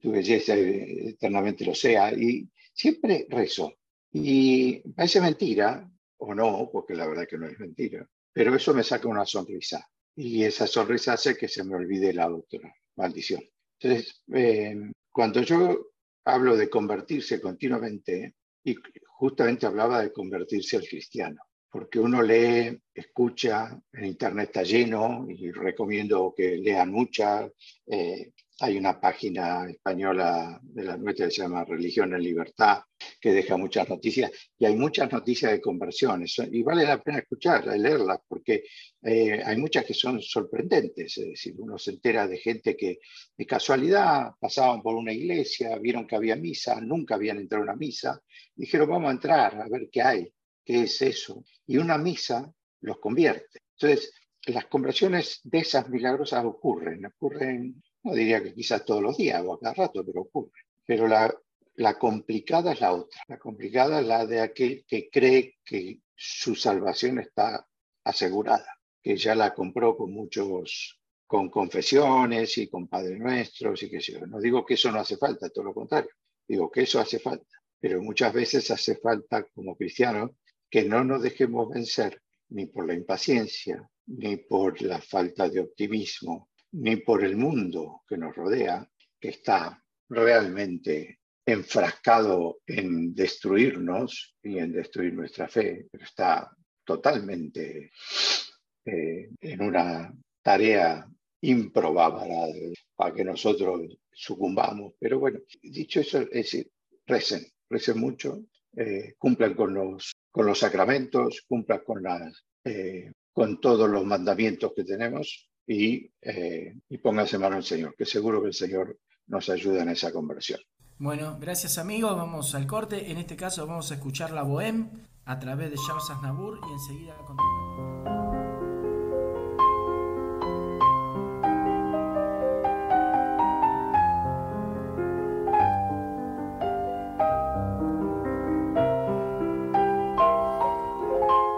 tu, belleza, eternamente lo sea. Y siempre rezo. Y parece mentira, o no, porque la verdad que no es mentira, pero eso me saca una sonrisa. Y esa sonrisa hace que se me olvide la otra maldición. Entonces, eh, cuando yo hablo de convertirse continuamente, y justamente hablaba de convertirse al cristiano, porque uno lee, escucha, en internet está lleno y recomiendo que lean muchas. Eh, hay una página española de la nuestra que se llama Religión en Libertad, que deja muchas noticias, y hay muchas noticias de conversiones, y vale la pena escucharlas, leerlas, porque eh, hay muchas que son sorprendentes, es decir, uno se entera de gente que de casualidad pasaban por una iglesia, vieron que había misa, nunca habían entrado a una misa, dijeron, vamos a entrar a ver qué hay, qué es eso, y una misa los convierte. Entonces, las conversiones de esas milagrosas ocurren, ocurren no diría que quizás todos los días o a cada rato, pero ocurre. Pero la, la complicada es la otra. La complicada es la de aquel que cree que su salvación está asegurada, que ya la compró con muchos, con confesiones y con Padre Nuestros y que yo. No digo que eso no hace falta, todo lo contrario. Digo que eso hace falta. Pero muchas veces hace falta como cristianos que no nos dejemos vencer ni por la impaciencia, ni por la falta de optimismo, ni por el mundo que nos rodea, que está realmente enfrascado en destruirnos y en destruir nuestra fe, pero está totalmente eh, en una tarea improbable para que nosotros sucumbamos. Pero bueno, dicho eso, es decir, recen, recen mucho, eh, cumplan con los, con los sacramentos, cumplan con, las, eh, con todos los mandamientos que tenemos y, eh, y mano al Señor, que seguro que el Señor nos ayuda en esa conversión. Bueno, gracias amigos, vamos al corte. En este caso vamos a escuchar la Bohème a través de Charles Aznavour y enseguida continuamos.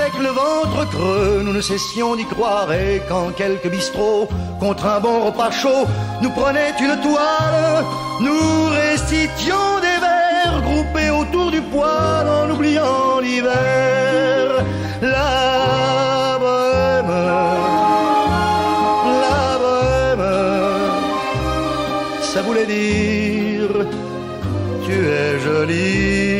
avec le ventre creux, nous ne cessions d'y croire. Et quand quelques bistrots, contre un bon repas chaud, nous prenaient une toile, nous récitions des vers groupés autour du poêle en oubliant l'hiver. La bohème, la bohème, ça voulait dire tu es jolie.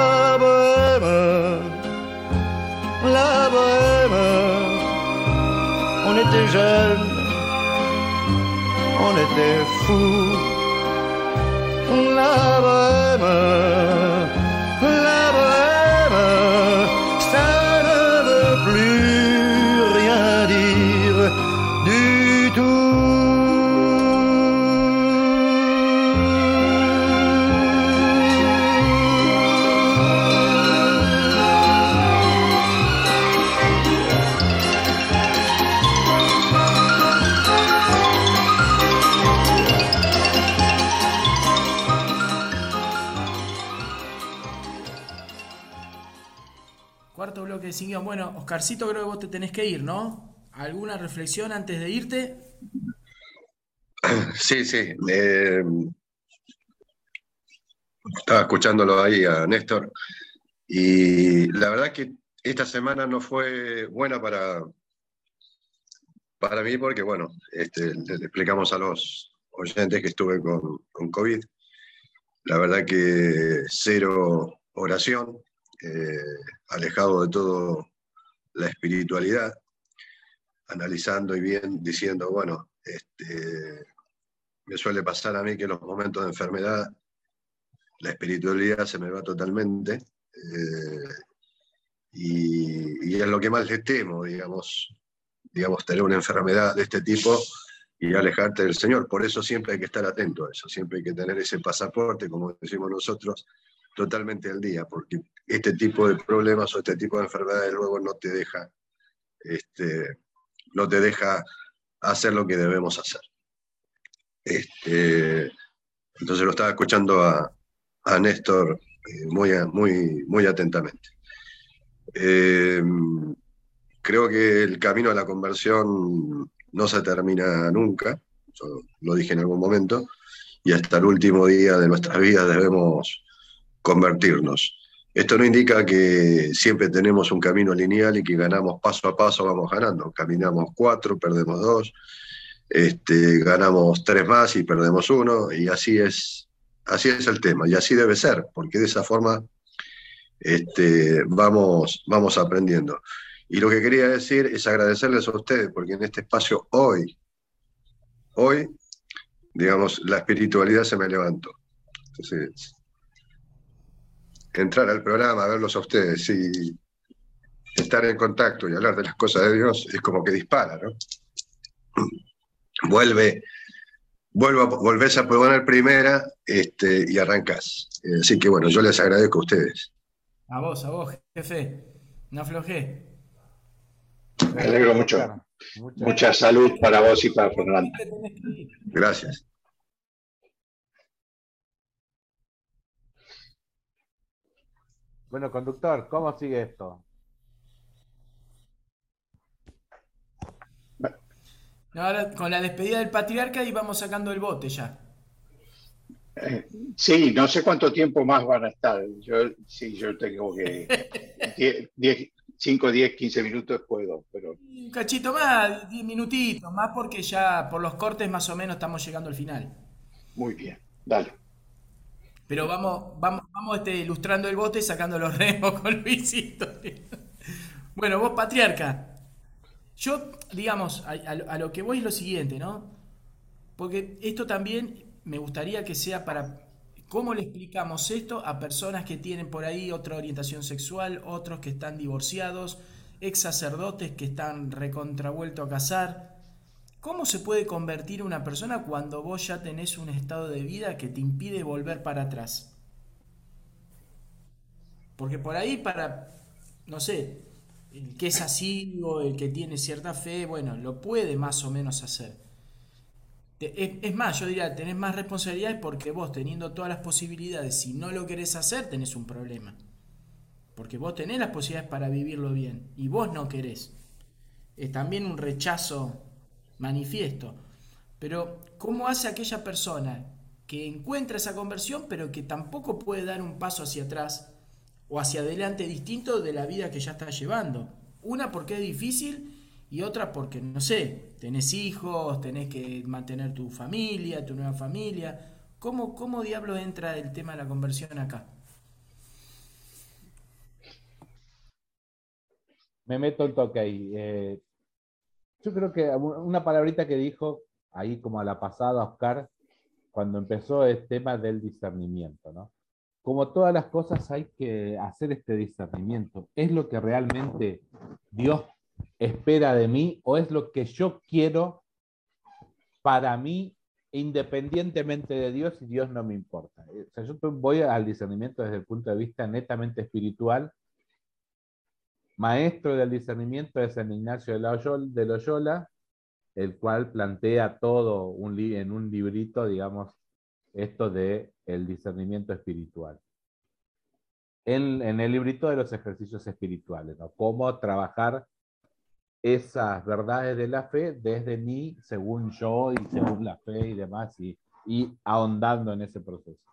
Était jeunes, on était fous. La De. Bueno, Oscarcito, creo que vos te tenés que ir, ¿no? ¿Alguna reflexión antes de irte? Sí, sí. eh, estaba escuchándolo ahí a Néstor y la verdad que esta semana no fue buena para, para mí porque, bueno, este, le explicamos a los oyentes que estuve con, con COVID. La verdad que cero oración, eh, alejado de todo la espiritualidad, analizando y bien diciendo, bueno, este, me suele pasar a mí que en los momentos de enfermedad la espiritualidad se me va totalmente eh, y, es lo que más le temo, digamos, digamos, tener una enfermedad de este tipo y alejarte del Señor. Por eso siempre hay que estar atento a eso, siempre hay que tener ese pasaporte, como decimos nosotros, totalmente al día, porque este tipo de problemas o este tipo de enfermedades luego no te deja, este, no te deja hacer lo que debemos hacer. Este, entonces lo estaba escuchando a, a Néstor eh, muy, muy, muy atentamente. Eh, creo que el camino a la conversión no se termina nunca, lo dije en algún momento, y hasta el último día de nuestras vidas debemos convertirnos. Esto no indica que siempre tenemos un camino lineal y que ganamos paso a paso, vamos ganando. Caminamos cuatro, perdemos dos, este, ganamos tres más y perdemos uno, y así es, así es el tema, y así debe ser, porque de esa forma este, vamos, vamos aprendiendo. Y lo que quería decir es agradecerles a ustedes, porque en este espacio hoy, hoy, digamos, la espiritualidad se me levantó. Entonces, entrar al programa, verlos a ustedes y estar en contacto y hablar de las cosas de Dios es como que dispara, ¿no? Vuelve, vuelvo a, volvés a poner primera este, y arrancás. Eh, Así que bueno, yo les agradezco a ustedes. A vos, a vos, jefe. No aflojé. Me alegro mucho. Mucha salud para vos y para Fernanda. Gracias. Bueno, conductor, ¿cómo sigue esto? Ahora con la despedida del patriarca y vamos sacando el bote ya. Eh, Sí, no sé cuánto tiempo más van a estar. Yo sí, yo tengo que 5, 10, 15 minutos puedo, pero Un cachito más, 10 minutitos más, porque ya por los cortes más o menos estamos llegando al final. muy bien. Dale. Pero vamos, vamos, vamos este, ilustrando el bote y sacando los remos con Luisito. Bueno, vos, patriarca. Yo, digamos, a, a- lo que voy es lo siguiente, ¿no? Porque esto también me gustaría que sea para cómo le explicamos esto a personas que tienen por ahí otra orientación sexual, otros que están divorciados, ex sacerdotes que están recontravuelto a casar. ¿Cómo se puede convertir una persona cuando vos ya tenés un estado de vida que te impide volver para atrás? Porque por ahí para, no sé, el que es así o el que tiene cierta fe, bueno, lo puede más o menos hacer. Es más, yo diría, tenés más responsabilidades porque vos teniendo todas las posibilidades, si no lo querés hacer, tenés un problema. Porque vos tenés las posibilidades para vivirlo bien y vos no querés. Es también un rechazo manifiesto. Pero, ¿cómo hace aquella persona que encuentra esa conversión, pero que tampoco puede dar un paso hacia atrás o hacia adelante distinto de la vida que ya está llevando. Una porque es difícil y otra porque, no sé, tenés hijos, tenés que mantener tu familia, tu nueva familia. ¿Cómo, cómo diablo entra el tema de la conversión acá? Me meto un toque ahí. Eh, yo creo que una palabrita que dijo ahí como a la pasada Oscar, cuando empezó el tema del discernimiento, ¿no? Como todas las cosas hay que hacer este discernimiento. ¿Es lo que realmente Dios espera de mí o es lo que yo quiero para mí independientemente de Dios y Dios no me importa? O sea, yo voy al discernimiento desde el punto de vista netamente espiritual. Maestro del discernimiento es San Ignacio de Loyola, el cual plantea todo en un librito, digamos, esto de el discernimiento espiritual. En, en, el librito de los ejercicios espirituales, ¿no? Cómo trabajar esas verdades de la fe desde mí, según yo y según la fe y demás, y, y ahondando en ese proceso.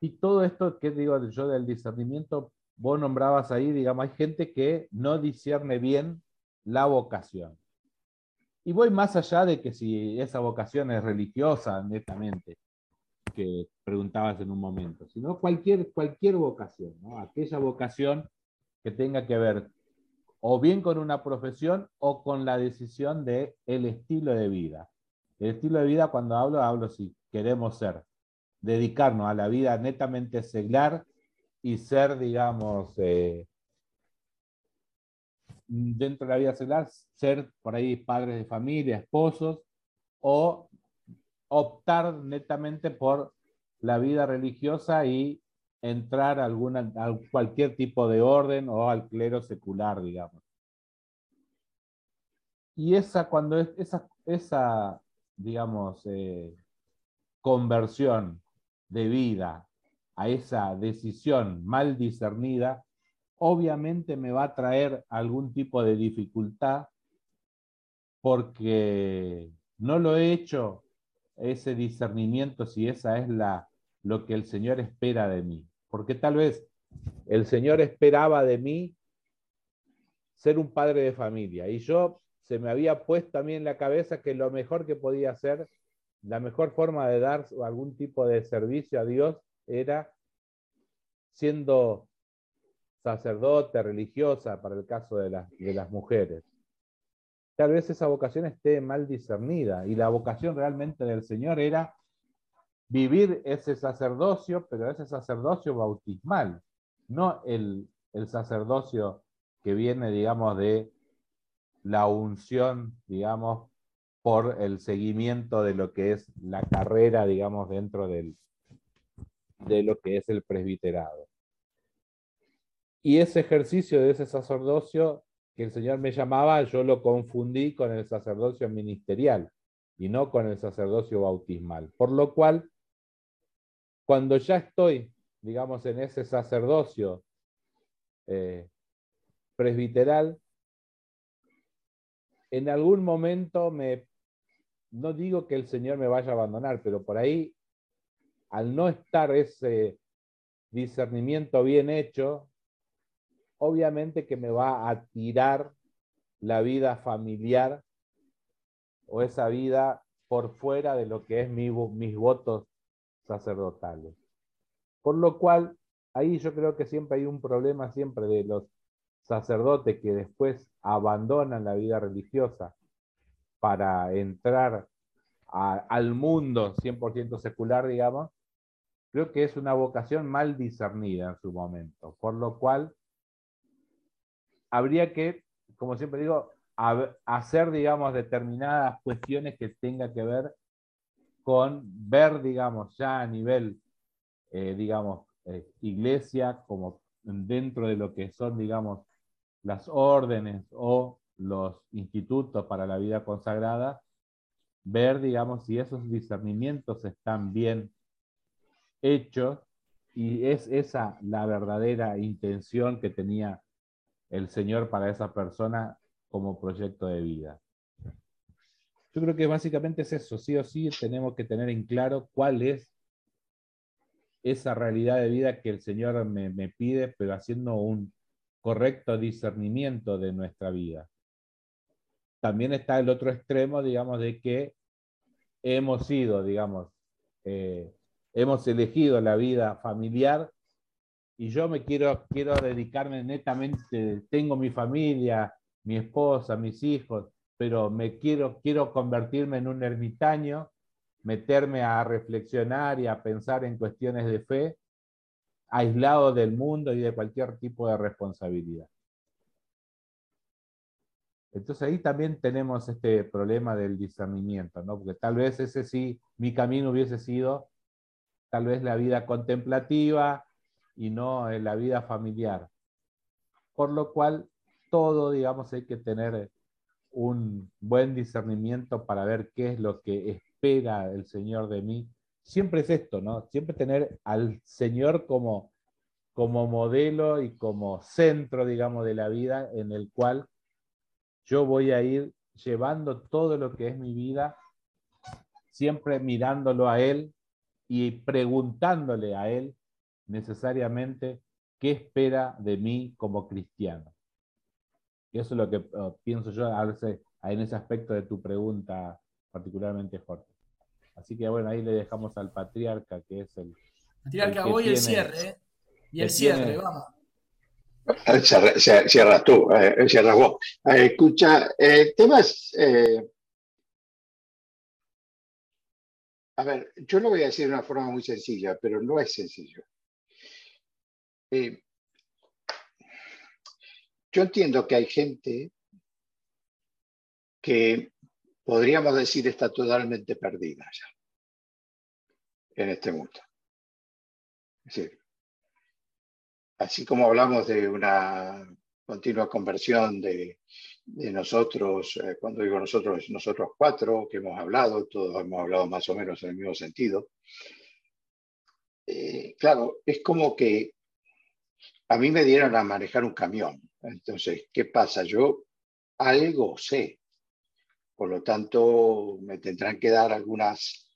Y todo esto que digo yo del discernimiento, vos nombrabas ahí, digamos, hay gente que no discierne bien la vocación. Y voy más allá de que si esa vocación es religiosa, netamente, que preguntabas en un momento, sino cualquier, cualquier vocación, aquella vocación que tenga que ver o bien con una profesión o con la decisión de el estilo de vida. El estilo de vida, cuando hablo, hablo si queremos ser, dedicarnos a la vida netamente seglar y ser, digamos, eh, dentro de la vida celular, ser por ahí padres de familia, esposos, o optar netamente por la vida religiosa y entrar a, alguna, cualquier tipo de orden o al clero secular, digamos. Y esa, cuando es, esa, esa digamos, eh, conversión de vida a esa decisión mal discernida, obviamente me va a traer algún tipo de dificultad porque no lo he hecho ese discernimiento si esa es la, lo que el Señor espera de mí. Porque tal vez el Señor esperaba de mí ser un padre de familia y yo se me había puesto a mí en la cabeza que lo mejor que podía hacer, la mejor forma de dar algún tipo de servicio a Dios era siendo sacerdote, religiosa, para el caso de, de las mujeres. Tal vez esa vocación esté mal discernida y la vocación realmente del Señor era vivir ese sacerdocio, pero ese sacerdocio bautismal, no el, el sacerdocio que viene, digamos, de la unción, digamos, por el seguimiento de lo que es la carrera, digamos, dentro del, de lo que es el presbiterado. Y ese ejercicio de ese sacerdocio que el Señor me llamaba, yo lo confundí con el sacerdocio ministerial y no con el sacerdocio bautismal. Por lo cual, cuando ya estoy, digamos, en ese sacerdocio eh, presbiteral, en algún momento me, no digo que el Señor me vaya a abandonar, pero por ahí, al no estar ese discernimiento bien hecho, obviamente que me va a tirar la vida familiar o esa vida por fuera de lo que es mis votos sacerdotales. Por lo cual, ahí yo creo que siempre hay un problema siempre de los sacerdotes que después abandonan la vida religiosa para entrar al mundo 100% secular, digamos, creo que es una vocación mal discernida en su momento, por lo cual habría que, como siempre digo, hacer, digamos, determinadas cuestiones que tengan que ver con ver, digamos, ya a nivel, eh, digamos, eh, iglesia, como dentro de lo que son, digamos, las órdenes o los institutos para la vida consagrada, ver, digamos, si esos discernimientos están bien hechos y es esa la verdadera intención que tenía el Señor para esa persona como proyecto de vida. Yo creo que básicamente es eso, sí o sí tenemos que tener en claro cuál es esa realidad de vida que el Señor me, me pide, pero haciendo un correcto discernimiento de nuestra vida. También está el otro extremo, digamos, de que hemos sido, digamos, eh, hemos elegido la vida familiar y yo me quiero, quiero dedicarme netamente, tengo mi familia, mi esposa, mis hijos, pero me quiero, quiero convertirme en un ermitaño, meterme a reflexionar y a pensar en cuestiones de fe, aislado del mundo y de cualquier tipo de responsabilidad. Entonces ahí también tenemos este problema del discernimiento, ¿no? Porque tal vez ese sí, mi camino hubiese sido tal vez la vida contemplativa y no la vida familiar. Por lo cual, todo, digamos, hay que tener un buen discernimiento para ver qué es lo que espera el Señor de mí. Siempre es esto, ¿no? Siempre tener al Señor como, como modelo y como centro, digamos, de la vida en el cual yo voy a ir llevando todo lo que es mi vida, siempre mirándolo a Él y preguntándole a Él necesariamente qué espera de mí como cristiano. Y eso es lo que uh, pienso yo en ese aspecto de tu pregunta, particularmente Jorge. Así que bueno, ahí le dejamos al patriarca, que es el... Patriarca, voy el cierre, ¿eh? Y el cierre, vamos. Cierras tú, eh, cierras vos. Eh, escucha, el tema es. Eh, a ver, yo lo voy a decir de una forma muy sencilla, pero no es sencillo. yo entiendo que hay gente que podríamos decir está totalmente perdida ya en este mundo. Es decir, así como hablamos de una continua conversión de, nosotros, eh, cuando digo nosotros, nosotros cuatro que hemos hablado, todos hemos hablado más o menos en el mismo sentido, eh, claro, es como que a mí me dieron a manejar un camión. Entonces, ¿qué pasa? Yo algo sé. Por lo tanto, me tendrán que dar algunas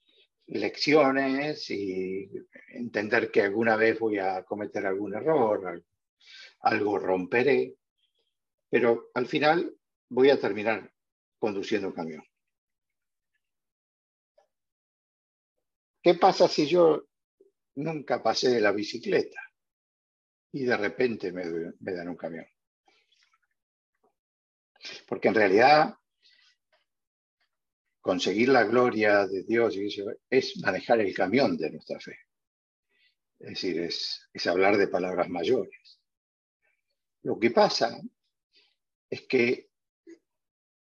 lecciones y entender que alguna vez voy a cometer algún error, algo romperé, pero al final voy a terminar conduciendo un camión. ¿Qué pasa si yo nunca pasé de la bicicleta y de repente me, me dan un camión? Porque en realidad conseguir la gloria de Dios es manejar el camión de nuestra fe. Es decir, es, hablar de palabras mayores. Lo que pasa es que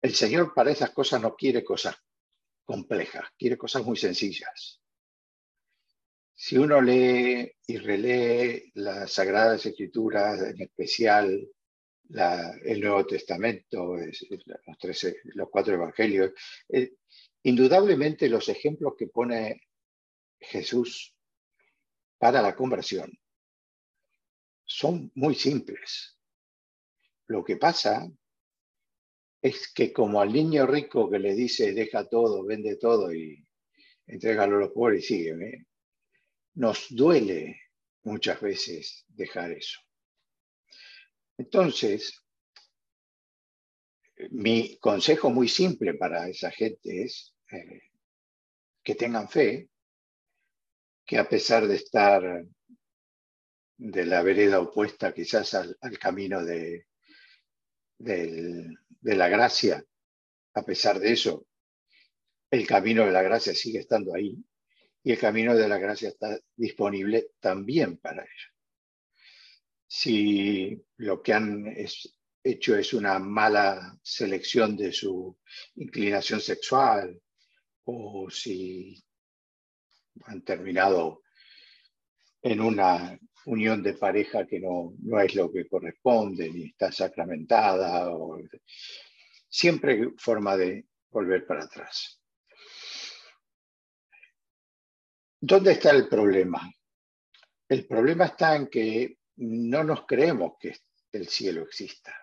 el Señor para esas cosas no quiere cosas complejas, quiere cosas muy sencillas. Si uno lee y relee las Sagradas Escrituras, en especial el Nuevo Testamento, los, cuatro evangelios, eh, indudablemente los ejemplos que pone Jesús para la conversión son muy simples. Lo que pasa es que como al niño rico que le dice deja todo, vende todo y entrégalo a los pobres y sígueme, nos duele muchas veces dejar eso. Entonces, mi consejo muy simple para esa gente es eh, que tengan fe, que a pesar de estar de la vereda opuesta quizás al, camino de, de la gracia, a pesar de eso, el camino de la gracia sigue estando ahí y el camino de la gracia está disponible también para ellos si lo que han hecho es una mala selección de su inclinación sexual o si han terminado en una unión de pareja que no, no es lo que corresponde ni está sacramentada. O... Siempre forma de volver para atrás. ¿Dónde está el problema? El problema está en que no nos creemos que el cielo exista.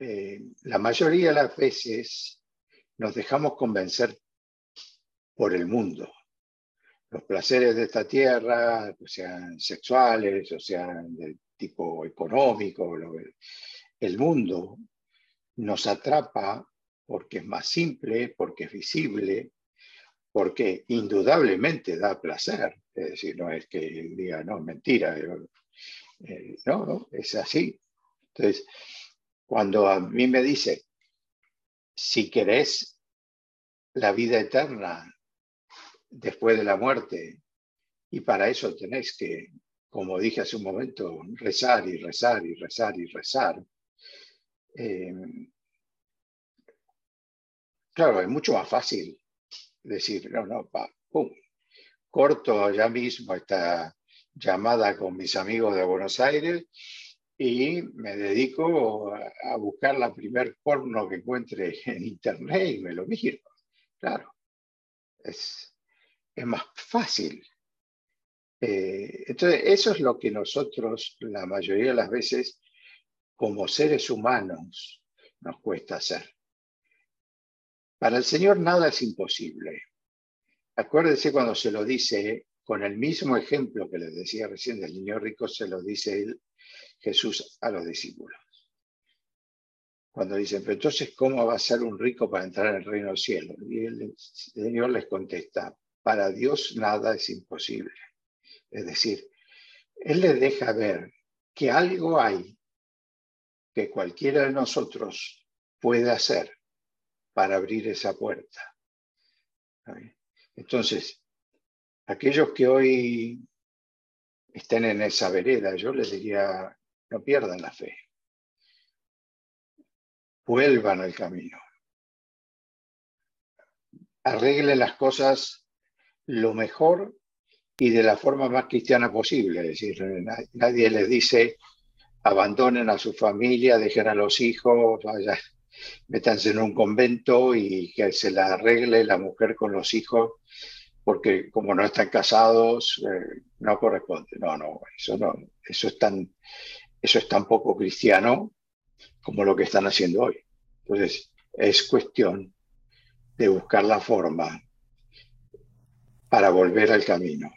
eh, la mayoría de las veces nos dejamos convencer por el mundo. Los placeres de esta tierra, sean sexuales, o sean de tipo económico, el mundo nos atrapa porque es más simple, porque es visible, porque indudablemente da placer. Es decir, no es que diga, no, mentira, eh, no, no, es así. Entonces, cuando a mí me dice, si querés la vida eterna después de la muerte, y para eso tenés que, como dije hace un momento, rezar y rezar y rezar y rezar. eh, claro, es mucho más fácil decir, no, no, pa, pum, corto ya mismo esta llamada con mis amigos de Buenos Aires y me dedico a buscar la primer porno que encuentre en internet y me lo miro. Claro, es, es más fácil. Eh, entonces, eso es lo que nosotros, la mayoría de las veces, como seres humanos, nos cuesta hacer. Para el Señor nada es imposible. Acuérdense cuando se lo dice, con el mismo ejemplo que les decía recién del niño rico, se lo dice Jesús a los discípulos. Cuando dicen, pero entonces, ¿cómo va a ser un rico para entrar en el reino del cielo? Y el Señor les contesta, para Dios nada es imposible. Es decir, Él les deja ver que algo hay que cualquiera de nosotros puede hacer para abrir esa puerta. Entonces, aquellos que hoy estén en esa vereda, yo les diría, no pierdan la fe. Vuelvan al camino. Arreglen las cosas lo mejor y de la forma más cristiana posible. Es decir, na- nadie les dice abandonen a su familia, dejen a los hijos, vaya, métanse en un convento y que se la arregle la mujer con los hijos, porque como no están casados, eh, no corresponde. No, no, eso no, eso es tan, eso es tan poco cristiano como lo que están haciendo hoy. Entonces, es cuestión de buscar la forma para volver al camino.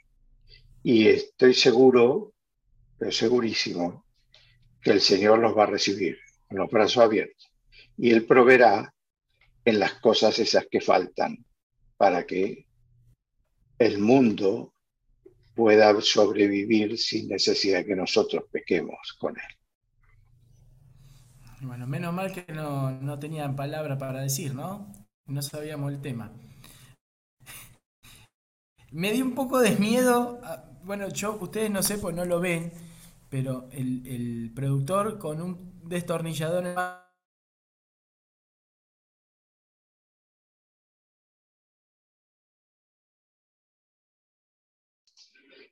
Y estoy seguro, pero segurísimo, que el Señor los va a recibir con los brazos abiertos. Y Él proveerá en las cosas esas que faltan para que el mundo pueda sobrevivir sin necesidad que nosotros pequemos con Él. Bueno, menos mal que no, no tenían palabra para decir, ¿no? No sabíamos el tema. Me dio un poco de miedo. ah, Bueno, yo, ustedes no sé, pues no lo ven, pero el, productor con un destornillador en la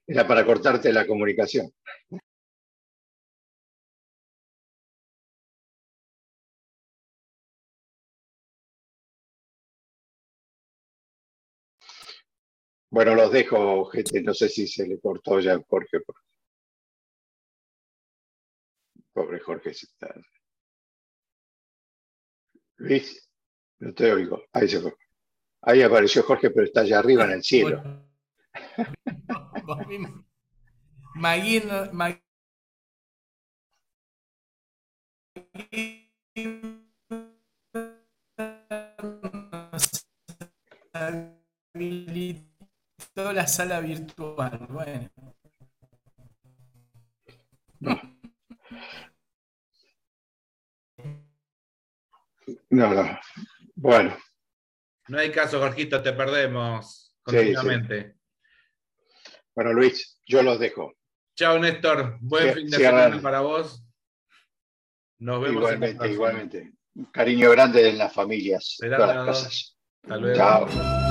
Era para cortarte la comunicación. Bueno, los dejo, gente. No sé si se le cortó ya a Jorge. Pobre Jorge. se está- Luis, no te oigo. Ahí se. Ahí apareció Jorge, pero está allá arriba en el cielo. Vos mismo. Magui no- Habilitó la sala virtual. Bueno. No, no. Bueno, No hay caso, Jorgito, te perdemos Sí, continuamente. bueno, Luis, yo los dejo. Chao, Néstor. Buen Sí, fin de sí, semana para vos. Nos vemos Igualmente, igualmente. Un cariño grande en las familias, todas las casas. Hasta luego. Chao.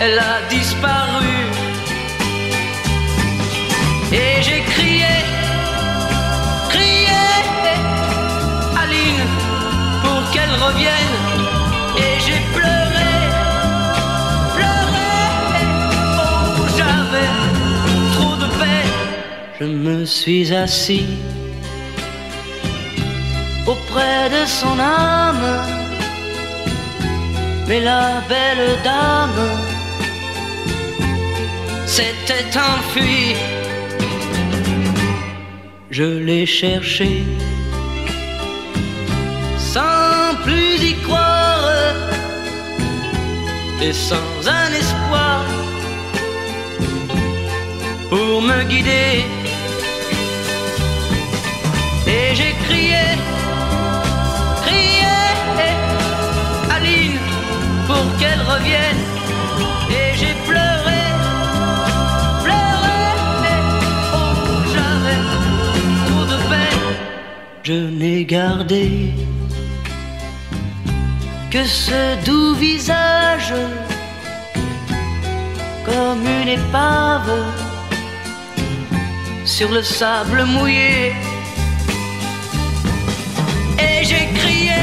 elle a disparu. Et j'ai crié, crié, Aline, pour qu'elle revienne. Et j'ai pleuré, pleuré, oh j'avais trop de peine. Je me suis assis auprès de son âme. Mais la belle dame s'était enfuie. Je l'ai cherché sans plus y croire et sans un espoir pour me guider. Et j'ai crié, crié, Aline, pour qu'elle revienne. Je n'ai gardé que ce doux visage comme une épave sur le sable mouillé. Et j'ai crié,